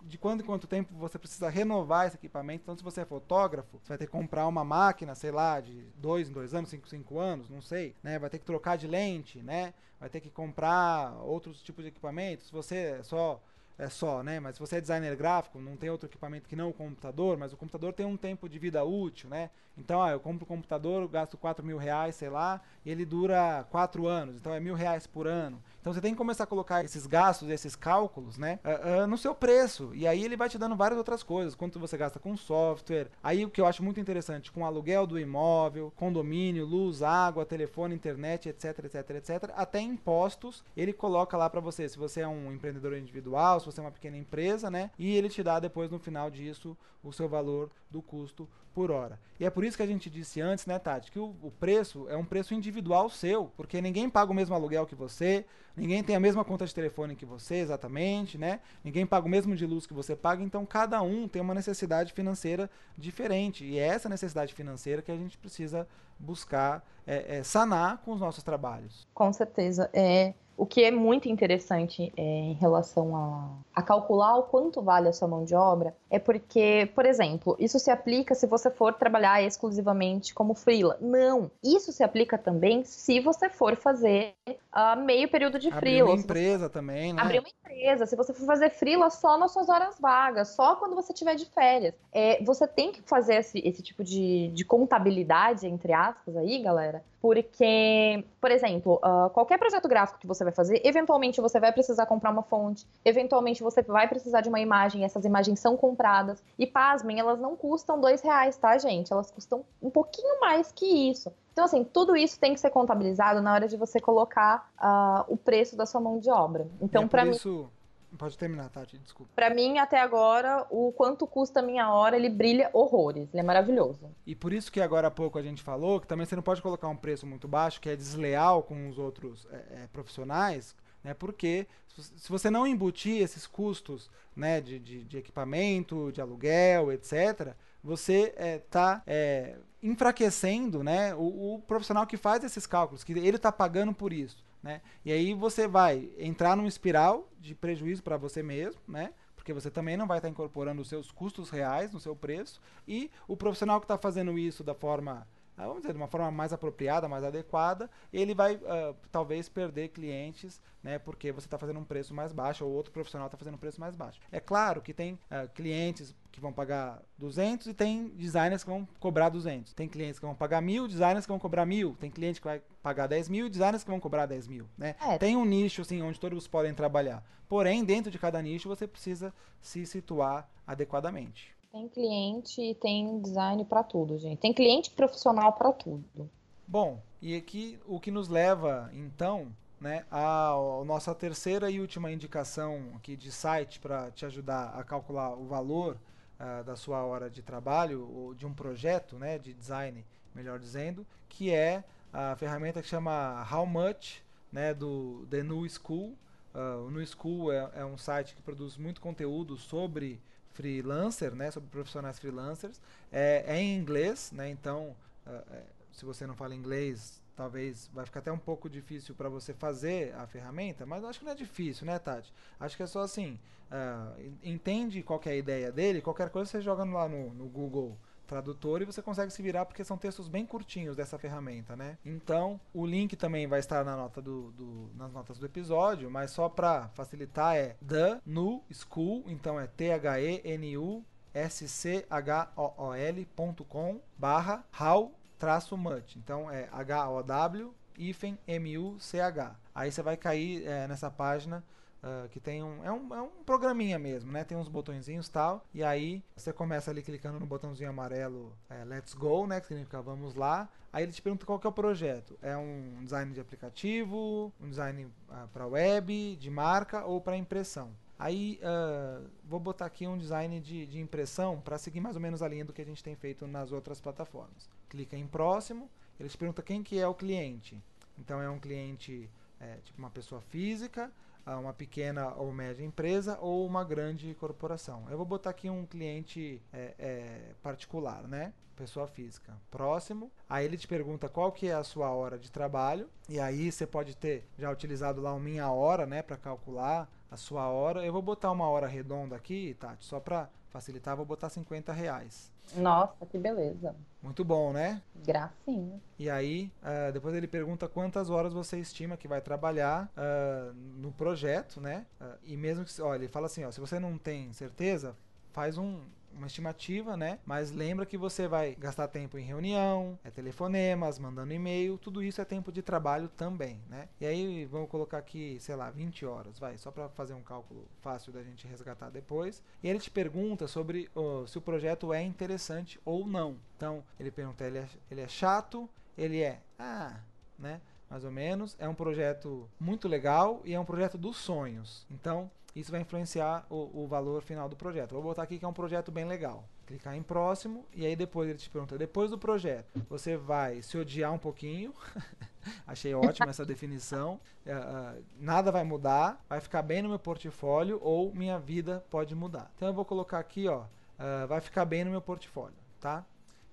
de quanto em quanto tempo você precisa renovar esse equipamento. Então, se você é fotógrafo, você vai ter que comprar uma máquina, sei lá, de dois em dois anos, cinco, cinco anos, não sei, né? Vai ter que trocar de lente, né? Vai ter que comprar outros tipos de equipamentos. Se você é só é só, né? Mas se você é designer gráfico, não tem outro equipamento que não o computador, mas o computador tem um tempo de vida útil, né? Então, ah, eu compro o computador, gasto 4 mil reais, sei lá, e ele dura 4 anos, então é mil reais por ano. Então você tem que começar a colocar esses gastos, esses cálculos, né, uh, uh, no seu preço. E aí ele vai te dando várias outras coisas. Quanto você gasta com software. Aí o que eu acho muito interessante, com aluguel do imóvel, condomínio, luz, água, telefone, internet, etc, etc, etc. Até impostos, ele coloca lá para você, se você é um empreendedor individual, se você é uma pequena empresa, né? E ele te dá depois no final disso o seu valor do custo por hora. E é por isso que a gente disse antes, né, Tati, que o, o, preço é um preço individual seu, porque ninguém paga o mesmo aluguel que você, ninguém tem a mesma conta de telefone que você, exatamente, né? Ninguém paga o mesmo de luz que você paga, então cada um tem uma necessidade financeira diferente. E é essa necessidade financeira que a gente precisa buscar é, é, sanar com os nossos trabalhos. Com certeza. É, o que é muito interessante é, em relação a, a, calcular o quanto vale a sua mão de obra é porque, por exemplo, isso se aplica se você for trabalhar exclusivamente como freela. Não, isso se aplica também se você for fazer uh, meio período de freela. Abrir uma empresa também, né? Abrir uma empresa. Se você for fazer freela só nas suas horas vagas, só quando você tiver de férias. É, você tem que fazer esse, esse tipo de, de contabilidade, entre aspas, aí, galera, porque, por exemplo, uh, qualquer projeto gráfico que você vai fazer, eventualmente você vai precisar comprar uma fonte, eventualmente você vai precisar de uma imagem, essas imagens são compradas. E pasmem, elas não custam dois reais, tá, gente? Elas custam um pouquinho mais que isso. Então, assim, tudo isso tem que ser contabilizado na hora de você colocar uh, o preço da sua mão de obra. Então, é para mim. Isso Pode terminar, Tati, desculpa. Para mim, até agora, o quanto custa a minha hora, ele brilha horrores. Ele é maravilhoso. E por isso que agora há pouco a gente falou que também você não pode colocar um preço muito baixo, que é desleal com os outros é, é, profissionais, né? Porque se você não embutir esses custos né, de, de, de equipamento, de aluguel, etc., você está é, é, enfraquecendo né, o, o profissional que faz esses cálculos, que ele está pagando por isso. Né? E aí você vai entrar num espiral de prejuízo para você mesmo, né? porque você também não vai estar incorporando os seus custos reais no seu preço, e o profissional que está fazendo isso da forma vamos dizer, de uma forma mais apropriada, mais adequada, ele vai uh, talvez perder clientes, né, porque você está fazendo um preço mais baixo ou outro profissional está fazendo um preço mais baixo. É claro que tem uh, clientes que vão pagar 200 e tem designers que vão cobrar 200. Tem clientes que vão pagar mil, designers que vão cobrar mil. Tem cliente que vai pagar 10 mil e designers que vão cobrar 10 mil. Né? É. Tem um nicho assim onde todos podem trabalhar. Porém, dentro de cada nicho você precisa se situar adequadamente. Tem cliente e tem design para tudo, gente. Tem cliente profissional para tudo. Bom, e aqui o que nos leva, então, né, a, a nossa terceira e última indicação aqui de site para te ajudar a calcular o valor uh, da sua hora de trabalho ou de um projeto, né, de design, melhor dizendo, que é a ferramenta que chama How Much, né, do The New School. Uh, o New School é, é um site que produz muito conteúdo sobre freelancer, né, sobre profissionais freelancers. É, é em inglês, né, então uh, se você não fala inglês, talvez vai ficar até um pouco difícil para você fazer a ferramenta, mas acho que não é difícil, né, Tati? Acho que é só assim, uh, entende qual é a ideia dele, qualquer coisa você joga lá no, no Google tradutor e você consegue se virar porque são textos bem curtinhos dessa ferramenta, né? Então, o link também vai estar na nota do, do nas notas do episódio, mas só para facilitar é the nu school, então é t h e n u s c h o o l.com barra how traço much. Então é h o w hífen m u c h. Aí você vai cair é, nessa página Uh, que tem um é, um. é um programinha mesmo, né? Tem uns botõezinhos tal. E aí você começa ali clicando no botãozinho amarelo é, Let's Go, né? Que significa vamos lá. Aí ele te pergunta qual que é o projeto. É um design de aplicativo, um design uh, ah, para web, de marca ou para impressão. Aí uh, vou botar aqui um design de, de impressão para seguir mais ou menos a linha do que a gente tem feito nas outras plataformas. Clica em próximo, ele te pergunta quem que é o cliente. Então é um cliente, é, tipo uma pessoa física, uma pequena ou média empresa ou uma grande corporação. Eu vou botar aqui um cliente é, é, particular, né? pessoa física. Próximo, aí ele te pergunta qual que é a sua hora de trabalho, e aí você pode ter já utilizado lá o minha hora, né, para calcular a sua hora. Eu vou botar uma hora redonda aqui, Tati, só para facilitar, vou botar 50 reais. Nossa, que beleza. Muito bom, né? Gracinha. E aí, uh, depois ele pergunta quantas horas você estima que vai trabalhar uh, no projeto, né? Uh, e mesmo que, olha, ele fala assim, ó, se você não tem certeza, faz um, uma estimativa, né? Mas lembra que você vai gastar tempo em reunião, é telefonemas, mandando e-mail, tudo isso é tempo de trabalho também, né? E aí vamos colocar aqui, sei lá, 20 horas, vai, só para fazer um cálculo fácil da gente resgatar depois. E ele te pergunta sobre oh, se o projeto é interessante ou não. Então, ele pergunta, ele é, ele é chato, ele é, ah, né? Mais ou menos. É um projeto muito legal e é um projeto dos sonhos. Então, isso vai influenciar o, o valor final do projeto. Vou botar aqui que é um projeto bem legal. Clicar em próximo e aí depois ele te pergunta, depois do projeto, você vai se odiar um pouquinho. Achei ótima essa definição. Uh, uh, nada vai mudar, vai ficar bem no meu portfólio ou minha vida pode mudar. Então eu vou colocar aqui, ó, uh, vai ficar bem no meu portfólio, tá?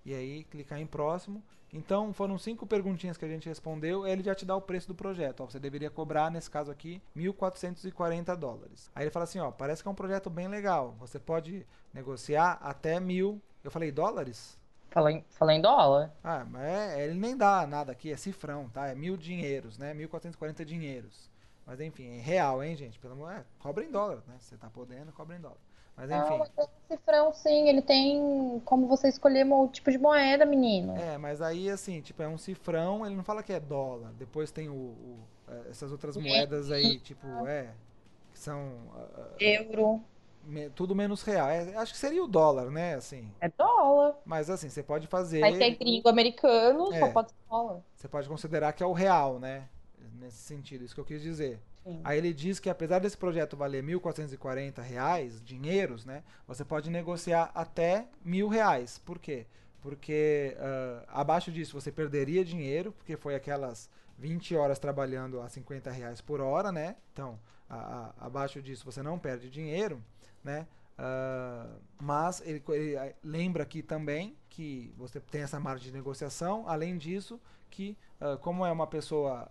E aí clicar em próximo então foram cinco perguntinhas que a gente respondeu, ele já te dá o preço do projeto. Ó, você deveria cobrar, nesse caso aqui, 1.440 dólares. Aí ele fala assim, ó, parece que é um projeto bem legal. Você pode negociar até mil. Eu falei dólares? Falei, falei em dólar. Ah, mas é, ele nem dá nada aqui, é cifrão, tá? É mil dinheiros, né? 1.440 dinheiros. Mas enfim, é real, hein, gente? Pelo amor, é, cobra em dólar, né? Você tá podendo, cobra em dólar. Mas enfim. Não, tem um cifrão sim, ele tem como você escolher o tipo de moeda, menino. É, mas aí assim, tipo, é um cifrão, ele não fala que é dólar. Depois tem o, o é, essas outras moedas aí, tipo, é, que são uh, euro. Me, tudo menos real. É, acho que seria o dólar, né, assim. É dólar. Mas assim, você pode fazer Mas tem gringo americano, é, só pode ser dólar. Você pode considerar que é o real, né? Nesse sentido, isso que eu quis dizer. Sim. Aí ele diz que apesar desse projeto valer R$ 1.440, dinheiros, né, você pode negociar até mil reais. Por quê? Porque uh, abaixo disso você perderia dinheiro, porque foi aquelas 20 horas trabalhando a 50 reais por hora, né? Então, a, a, abaixo disso você não perde dinheiro, né? Uh, mas ele, ele, lembra aqui também que você tem essa margem de negociação. Além disso, que uh, como é uma pessoa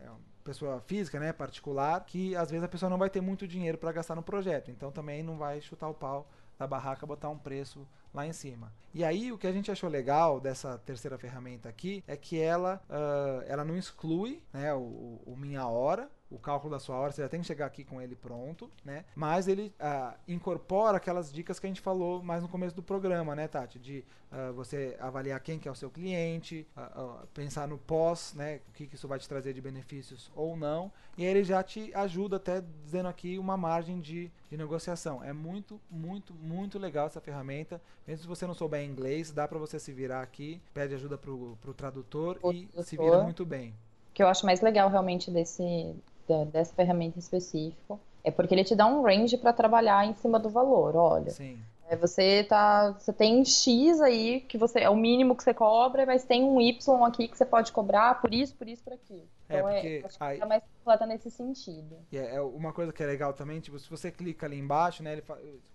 é pessoa física, né, particular, que às vezes a pessoa não vai ter muito dinheiro para gastar no projeto. Então também não vai chutar o pau da barraca botar um preço lá em cima. E aí o que a gente achou legal dessa terceira ferramenta aqui é que ela, uh, ela não exclui né, o, o minha hora, o cálculo da sua hora, você já tem que chegar aqui com ele pronto, né? Mas ele uh, incorpora aquelas dicas que a gente falou mais no começo do programa, né, Tati? De uh, você avaliar quem que é o seu cliente, uh, pensar no pós, né? O que, que isso vai te trazer de benefícios ou não. E aí ele já te ajuda até dizendo aqui uma margem de, de negociação. É muito, muito, muito legal essa ferramenta. Mesmo se você não souber inglês, dá para você se virar aqui, pede ajuda pro, pro tradutor o e se vira muito bem. O que eu acho mais legal realmente desse dessa ferramenta específica, é porque ele te dá um range para trabalhar em cima do valor. Olha, Sim. É, você tá, você tem X aí que você é o mínimo que você cobra, mas tem um Y aqui que você pode cobrar por isso, por isso, por aquilo. É, então é, porque é, aí... mais completa nesse sentido. É, é, uma coisa que é legal também, tipo, se você clica ali embaixo, né, ele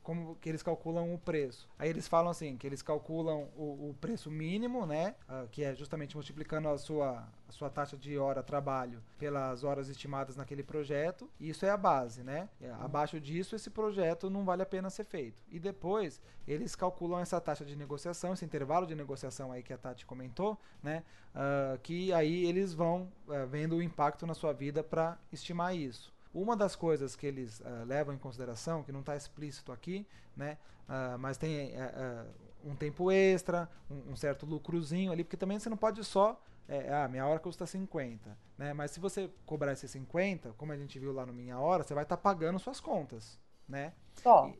como que eles calculam o preço. Aí eles falam assim, que eles calculam o, o preço mínimo, né, uh, que é justamente multiplicando a sua, sua taxa de hora trabalho pelas horas estimadas naquele projeto, isso é a base, né? É, abaixo disso, esse projeto não vale a pena ser feito. E depois, eles calculam essa taxa de negociação, esse intervalo de negociação aí que a Tati comentou, né, uh, que aí eles vão uh, vendo o impacto na sua vida para estimar isso. Uma das coisas que eles uh, levam em consideração, que não está explícito aqui, né, uh, mas tem uh, um tempo extra, um, um, certo lucrozinho ali, porque também você não pode só. É, ah, minha hora custa 50. Né? Mas se você cobrar esses 50, como a gente viu lá no Minha Hora, você vai estar tá pagando suas contas. Né?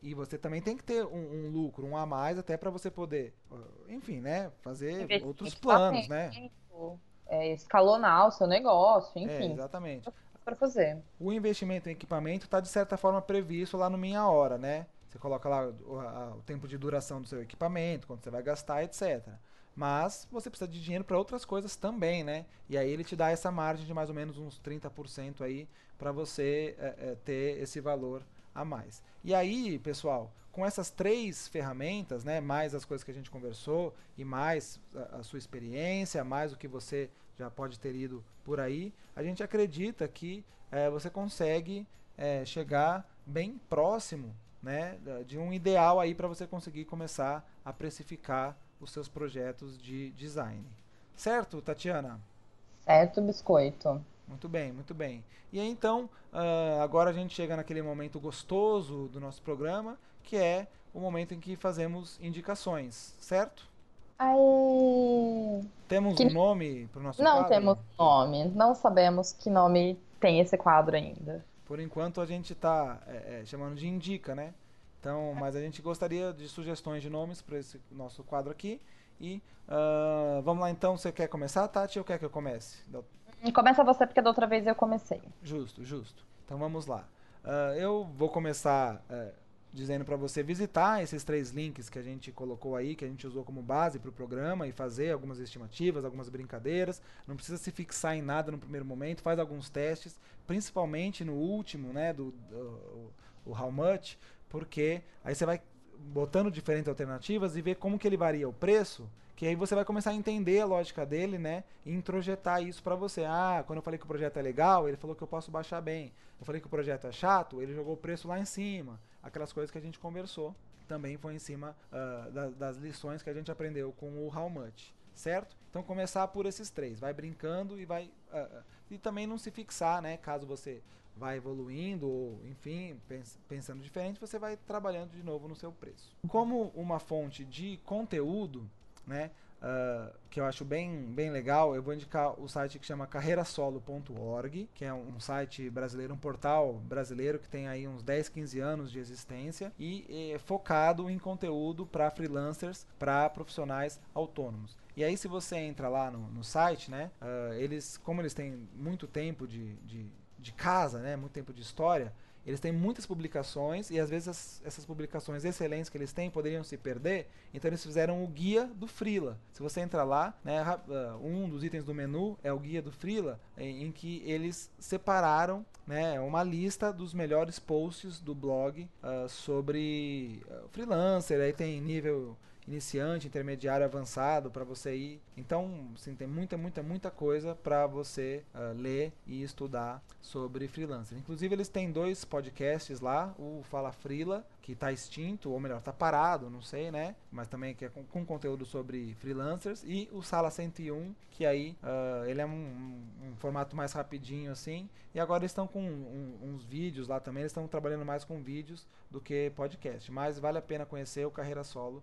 E, e, você também tem que ter um, um lucro, um a mais, até para você poder, enfim, né? Fazer outros planos, né? É, escalonar o seu negócio, enfim. É, exatamente para fazer. O investimento em equipamento está de certa forma previsto lá no Minha Hora, né? Você coloca lá o, a, o tempo de duração do seu equipamento, quanto você vai gastar, etc. Mas você precisa de dinheiro para outras coisas também, né? E aí ele te dá essa margem de mais ou menos uns 30% aí para você é, é, ter esse valor a mais. E aí, pessoal, com essas três ferramentas, né, mais as coisas que a gente conversou e mais a, a sua experiência, mais o que você já pode ter ido por aí, a gente acredita que é, você consegue é, chegar bem próximo né, de um ideal aí para você conseguir começar a precificar os seus projetos de design. Certo, Tatiana? Certo, biscoito. Muito bem, muito bem. E aí, então, uh, agora a gente chega naquele momento gostoso do nosso programa, que é o momento em que fazemos indicações, certo? Aê. Temos que... um nome para o nosso Não quadro? temos nome. Não sabemos que nome tem esse quadro ainda. Por enquanto a gente está é, é, chamando de indica, né? Então, mas a gente gostaria de sugestões de nomes para esse nosso quadro aqui. E uh, vamos lá então, você quer começar, Tati, ou quer que eu comece? Começa você, porque da outra vez eu comecei. Justo, justo. Então vamos lá. Uh, eu vou começar uh, dizendo para você visitar esses três links que a gente colocou aí, que a gente usou como base para o programa e fazer algumas estimativas, algumas brincadeiras. Não precisa se fixar em nada no primeiro momento, faz alguns testes, principalmente no último, né, do, do o How Much, porque aí você vai botando diferentes alternativas e ver como que ele varia o preço, que aí você vai começar a entender a lógica dele, né, e introjetar isso para você. Ah, quando eu falei que o projeto é legal, ele falou que eu posso baixar bem. Eu falei que o projeto é chato, ele jogou o preço lá em cima. Aquelas coisas que a gente conversou também foi em cima uh, da, das lições que a gente aprendeu com o How Much, certo? Então começar por esses três, vai brincando e vai uh, e também não se fixar, né? Caso você vai evoluindo ou, enfim, pens pensando diferente, você vai trabalhando de novo no seu preço. Como uma fonte de conteúdo, né, uh, que eu acho bem, bem legal, eu vou indicar o site que chama carreirasolo.org, que é um site brasileiro, um portal brasileiro que tem aí uns 10, 15 anos de existência e é focado em conteúdo para freelancers, para profissionais autônomos. E aí, se você entra lá no, no site, né, uh, eles, como eles têm muito tempo de, de de casa, né, muito tempo de história, eles têm muitas publicações e às vezes as, essas publicações excelentes que eles têm poderiam se perder. Então eles fizeram o guia do Freela. Se você entrar lá, né, ah, um dos itens do menu é o guia do Freela, em, em que eles separaram né, uma lista dos melhores posts do blog uh, sobre uh, freelancer. Aí tem nível iniciante, intermediário, avançado para você ir. Então, sim, tem muita, muita, muita coisa para você uh, ler e estudar sobre freelancer. Inclusive, eles têm dois podcasts lá, o Fala Freela, que está extinto, ou melhor, está parado, não sei, né? Mas também que é com, com, conteúdo sobre freelancers, e o Sala 101, que aí uh, ele é um, um, um, formato mais rapidinho assim, e agora estão com um, uns vídeos lá também, eles estão trabalhando mais com vídeos do que podcast, mas vale a pena conhecer o Carreira Solo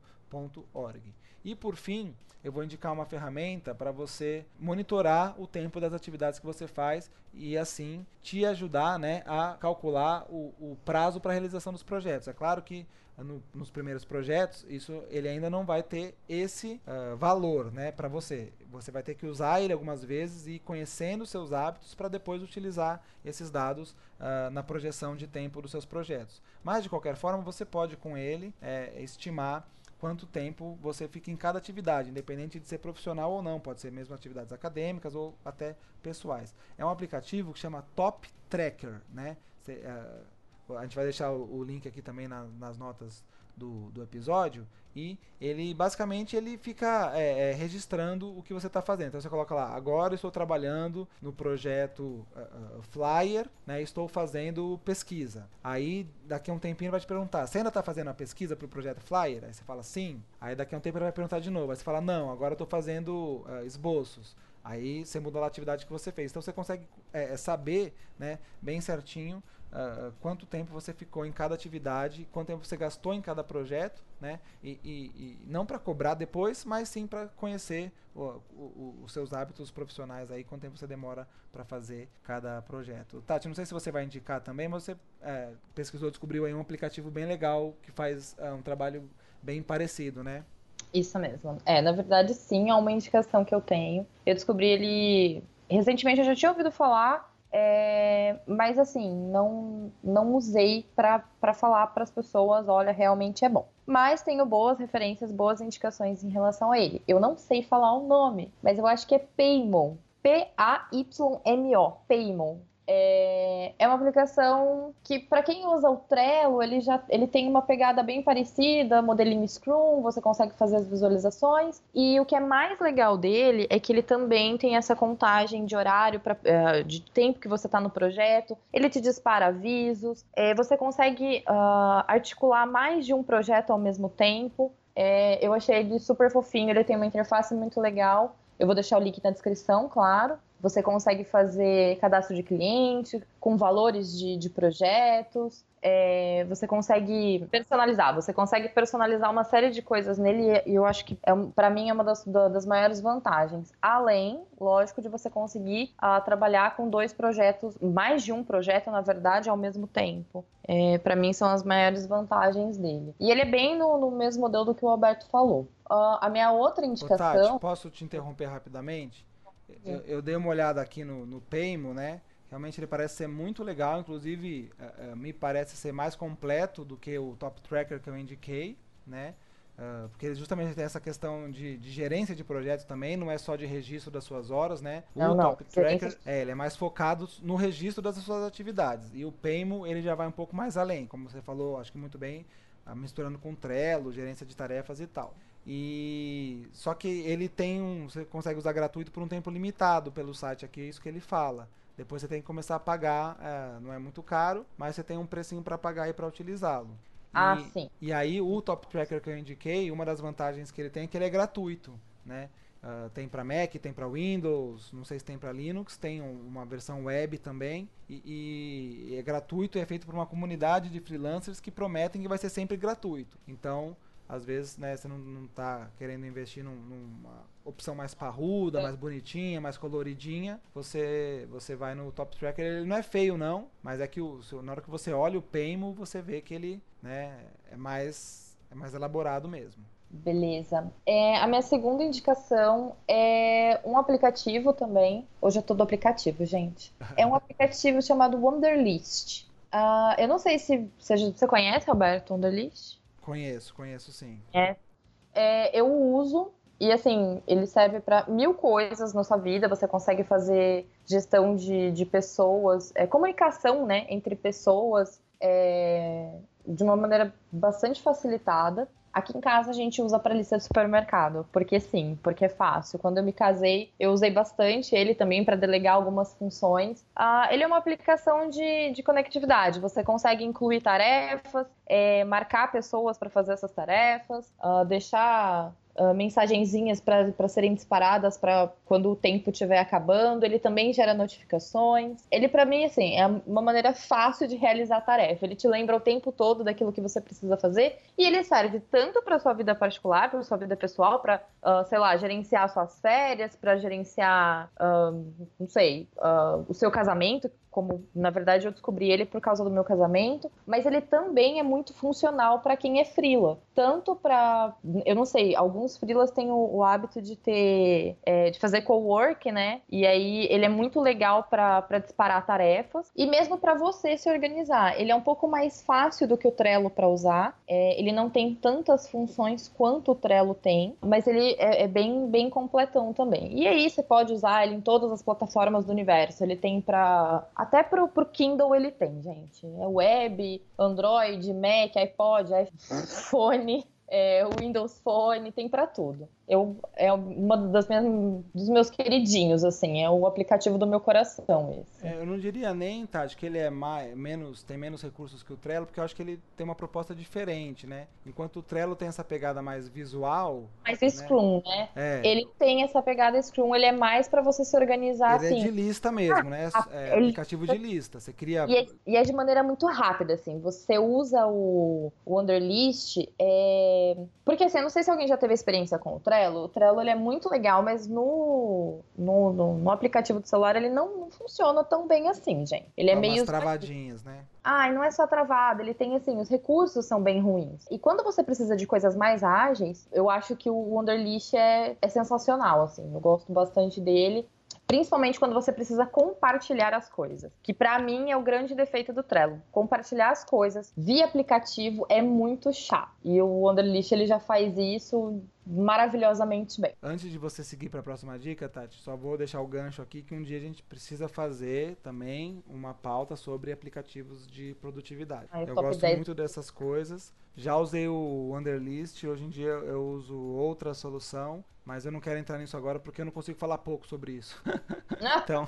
e por fim, eu vou indicar uma ferramenta para você monitorar o tempo das atividades que você faz e assim te ajudar né, a calcular o, o prazo para a realização dos projetos. É claro que no, nos primeiros projetos, isso ele ainda não vai ter esse uh, valor né, para você. Você vai ter que usar ele algumas vezes e ir conhecendo seus hábitos para depois utilizar esses dados uh, na projeção de tempo dos seus projetos. Mas, de qualquer forma, você pode com ele é, estimar quanto tempo você fica em cada atividade, independente de ser profissional ou não, pode ser mesmo atividades acadêmicas ou até pessoais. É um aplicativo que chama Top Tracker, né? Cê, uh, a gente vai deixar o, o link aqui também na, nas notas do, do episódio e ele basicamente ele fica é, é, registrando o que você está fazendo. Então você coloca lá, agora estou trabalhando no projeto uh, uh, Flyer, né, estou fazendo pesquisa. Aí daqui a um tempinho vai te perguntar, você ainda está fazendo a pesquisa para o projeto Flyer? Aí você fala sim. Aí daqui a um tempo ele vai perguntar de novo. Aí você fala, não, agora estou fazendo uh, esboços. Aí você muda a atividade que você fez. Então você consegue é saber né, bem certinho uh, quanto tempo você ficou em cada atividade, quanto tempo você gastou em cada projeto, né? E, e, e não para cobrar depois, mas sim para conhecer o, o, os seus hábitos profissionais aí, quanto tempo você demora para fazer cada projeto. Tati, não sei se você vai indicar também, mas você é, pesquisou, descobriu aí um aplicativo bem legal que faz uh, um trabalho bem parecido, né? Isso mesmo. É, na verdade, sim, é uma indicação que eu tenho. Eu descobri ele recentemente, eu já tinha ouvido falar, É, mas assim, não, não usei para falar para as pessoas, olha, realmente é bom. Mas tenho boas referências, boas indicações em relação a ele. Eu não sei falar o nome, mas eu acho que é Paymon. P-A-Y-M-O. Paymon. É, é uma aplicação que, para quem usa o Trello, ele já ele tem uma pegada bem parecida, modelinho Scrum, você consegue fazer as visualizações. E o que é mais legal dele é que ele também tem essa contagem de horário, pra, uh, de tempo que você está no projeto. Ele te dispara avisos. É, você consegue uh, articular mais de um projeto ao mesmo tempo. É, eu achei ele super fofinho, ele tem uma interface muito legal. Eu vou deixar o link na descrição, claro. Você consegue fazer cadastro de cliente com valores de, de projetos. É, você consegue personalizar, você consegue personalizar uma série de coisas nele e eu acho que é, para mim é uma das, das, maiores vantagens. Além, lógico, de você conseguir uh, trabalhar com dois projetos, mais de um projeto, na verdade, ao mesmo tempo. É, para mim são as maiores vantagens dele. E ele é bem no, no mesmo modelo do que o Alberto falou. Uh, a minha outra indicação. Ô, Tati, posso te interromper rapidamente? Eu, eu, dei uma olhada aqui no, no né? Realmente ele parece ser muito legal, inclusive uh, uh, me parece ser mais completo do que o Top Tracker que eu indiquei, né? Uh, porque justamente tem essa questão de, de, gerência de projetos também, não é só de registro das suas horas, né? Não, o não, Top Tracker, é, ele é mais focado no registro das suas atividades. E o Paymo, ele já vai um pouco mais além, como você falou, acho que muito bem, misturando com Trello, gerência de tarefas e tal. E só que ele tem um, você consegue usar gratuito por um tempo limitado pelo site aqui, é isso que ele fala. Depois você tem que começar a pagar, é, não é muito caro, mas você tem um precinho para pagar e para utilizá-lo. Ah, e, sim. E aí o Top Tracker que eu indiquei, uma das vantagens que ele tem é que ele é gratuito, né? Uh, tem para Mac, tem para Windows, não sei se tem para Linux, tem um, uma versão web também e, e é gratuito é feito por uma comunidade de freelancers que prometem que vai ser sempre gratuito. Então às vezes né, você não, não tá querendo investir num, numa opção mais parruda, é. mais bonitinha, mais coloridinha, você você vai no Top Tracker, ele não é feio não, mas é que o, na hora que você olha o Paymo, você vê que ele né, é, mais, é mais elaborado mesmo. Beleza. É, a minha segunda indicação é um aplicativo também. Hoje é todo aplicativo, gente. É um aplicativo chamado Wonderlist. Uh, eu não sei se, se você conhece, Roberto, Wonderlist. Conheço, conheço sim. É. é eu uso e assim, ele serve para mil coisas na sua vida. Você consegue fazer gestão de, de pessoas, é, comunicação né, entre pessoas é, de uma maneira bastante facilitada. Aqui em casa a gente usa para lista de supermercado, porque sim, porque é fácil. Quando eu me casei, eu usei bastante ele também para delegar algumas funções. Ah, ele é uma aplicação de, de conectividade. Você consegue incluir tarefas, é, marcar pessoas para fazer essas tarefas, uh, deixar uh, mensagenzinhas para serem disparadas para quando o tempo estiver acabando. Ele também gera notificações. Ele, para mim, assim, é uma maneira fácil de realizar a tarefa. Ele te lembra o tempo todo daquilo que você precisa fazer e ele serve tanto para sua vida particular, para sua vida pessoal, para, uh, sei lá, gerenciar suas férias, para gerenciar, não sei, o seu casamento, como na verdade eu descobri ele por causa do meu casamento, mas ele também é muito funcional para quem é frila, tanto para, eu não sei, alguns frilas têm o, o hábito de ter, é, de fazer co-work, né? E aí ele é muito legal para disparar tarefas e mesmo para você se organizar. Ele é um pouco mais fácil do que o Trello para usar. É, ele não tem tantas funções quanto o Trello tem, mas ele é, é bem bem completão também. E aí você pode usar ele em todas as plataformas do universo. Ele tem para até pro, pro Kindle ele tem, gente. É web, Android, Mac, iPod, iPhone, é, Windows Phone, tem para tudo eu, é uma das minhas, dos meus queridinhos, assim, é o aplicativo do meu coração esse. É, eu não diria nem, Tati, que ele é mais, menos, tem menos recursos que o Trello, porque eu acho que ele tem uma proposta diferente, né? Enquanto o Trello tem essa pegada mais visual... Mais né? Scrum, né? É. Ele tem essa pegada Scrum, ele é mais para você se organizar, ele assim. Ele é de lista mesmo, né? Ah, é aplicativo de lista, você cria... E é, e é, de maneira muito rápida, assim, você usa o, o Underlist, é... porque assim, eu não sei se alguém já teve experiência com o Trello, o Trello ele é muito legal, mas no, no, no, no aplicativo do celular ele não, não, funciona tão bem assim, gente. Ele é Dá meio. travadinhas, né? Ah, e não é só travado, ele tem assim, os recursos são bem ruins. E quando você precisa de coisas mais ágeis, eu acho que o Wonderlist é, é sensacional, assim. Eu gosto bastante dele. Principalmente quando você precisa compartilhar as coisas. Que para mim é o grande defeito do Trello. Compartilhar as coisas via aplicativo é muito chato. E o Wonderlist ele já faz isso maravilhosamente bem. Antes de você seguir para a próxima dica, Tati, só vou deixar o gancho aqui que um dia a gente precisa fazer também uma pauta sobre aplicativos de produtividade. Eu gosto 10. muito dessas coisas. Já usei o Wonderlist, hoje em dia eu uso outra solução mas eu não quero entrar nisso agora porque eu não consigo falar pouco sobre isso. então,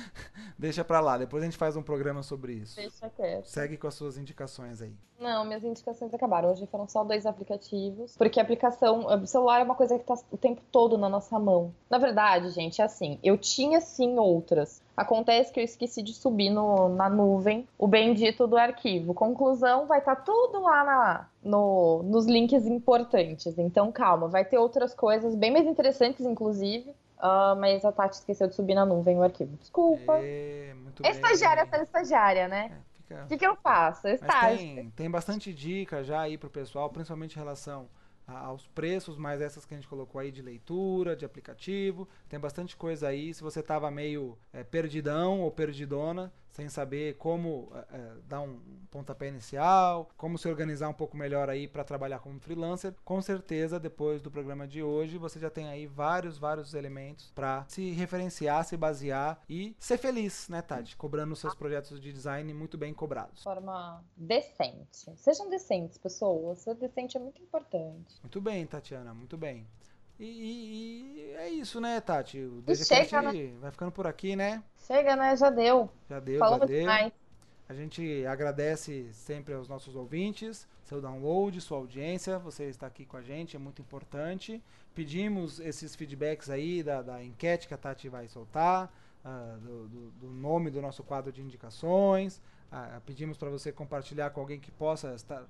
deixa pra lá. Depois a gente faz um programa sobre isso. Deixa quieto. Segue com as suas indicações aí. Não, minhas indicações acabaram. Hoje foram só dois aplicativos. Porque a aplicação. O celular é uma coisa que tá o tempo todo na nossa mão. Na verdade, gente, é assim. Eu tinha sim outras. Acontece que eu esqueci de subir no, na nuvem o bendito do arquivo. Conclusão, vai estar tá tudo lá na, no, nos links importantes. Então, calma, vai ter outras coisas bem mais interessantes, inclusive. Uh, mas a Tati esqueceu de subir na nuvem o arquivo. Desculpa. É, muito é estagiária sendo estagiária, né? É, o que, que eu faço? Estágio. Tem, tem bastante dica já aí pro pessoal, principalmente em relação aos preços, mas essas que a gente colocou aí de leitura, de aplicativo, tem bastante coisa aí. Se você estava meio é, perdidão ou perdidona, sem saber como é, dar um pontapé inicial, como se organizar um pouco melhor aí para trabalhar como freelancer, com certeza depois do programa de hoje você já tem aí vários, vários elementos para se referenciar, se basear e ser feliz, né, Tati? Cobrando os seus projetos de design muito bem cobrados. De forma decente. Sejam decentes, pessoas. Ser decente é muito importante. Muito bem, Tatiana, muito bem. E, e, e, é isso, né, Tati? O DGCast né? vai ficando por aqui, né? Chega, né? Já deu. Já deu, Falamos já deu. Demais. A gente agradece sempre aos nossos ouvintes, seu download, sua audiência, você está aqui com a gente, é muito importante. Pedimos esses feedbacks aí da, da enquete que a Tati vai soltar, uh, do, do, do, nome do nosso quadro de indicações. Uh, pedimos para você compartilhar com alguém que possa estar uh,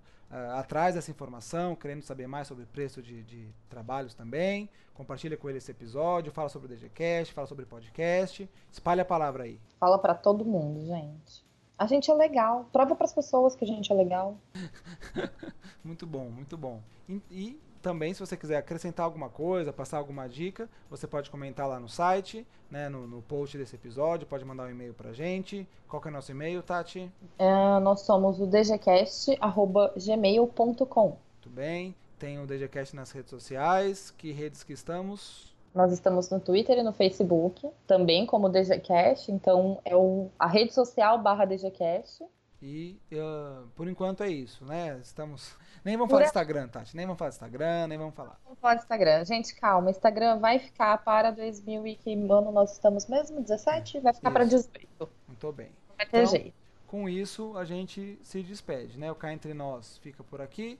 atrás dessa informação, querendo saber mais sobre preço de, de trabalhos também. Compartilha com ele esse episódio, fala sobre o DGCast, fala sobre podcast. Espalha a palavra aí. Fala para todo mundo, gente. A gente é legal. Prova para as pessoas que a gente é legal. muito bom, muito bom. E, e, também, se você quiser acrescentar alguma coisa, passar alguma dica, você pode comentar lá no site, né, no, no post desse episódio, pode mandar um e-mail pra gente. Qual que é o nosso e-mail, Tati? É, nós somos o dgcast.gmail.com Muito bem. Tem o DGCast nas redes sociais. Que redes que estamos? Nós estamos no Twitter e no Facebook, também como DGCast, então é o, a rede social barra DGCast. E uh, por enquanto é isso, né? Estamos. Nem vamos falar do Instagram, Tati. Nem vamos falar do Instagram, nem vamos falar. Vamos falar do Instagram. Gente, calma. Instagram vai ficar para 2000 e que ano nós estamos mesmo? 17? Vai ficar para 18. Muito bem. Vai ter então, jeito. Com isso, a gente se despede, né? O Cá Entre Nós fica por aqui.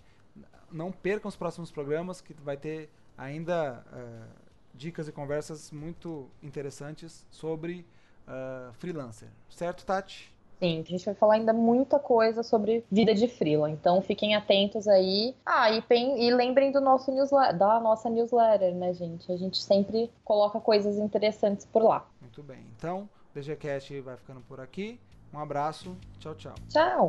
Não percam os próximos programas, que vai ter ainda. Uh, dicas e conversas muito interessantes sobre uh, freelancer. Certo, Tati? Sim, a gente vai falar ainda muita coisa sobre vida de freela, então fiquem atentos aí. Ah, e, e lembrem do nosso newsletter, da nossa newsletter, né, gente? A gente sempre coloca coisas interessantes por lá. Muito bem. Então, o DGCast vai ficando por aqui. Um abraço. Tchau, tchau. Tchau.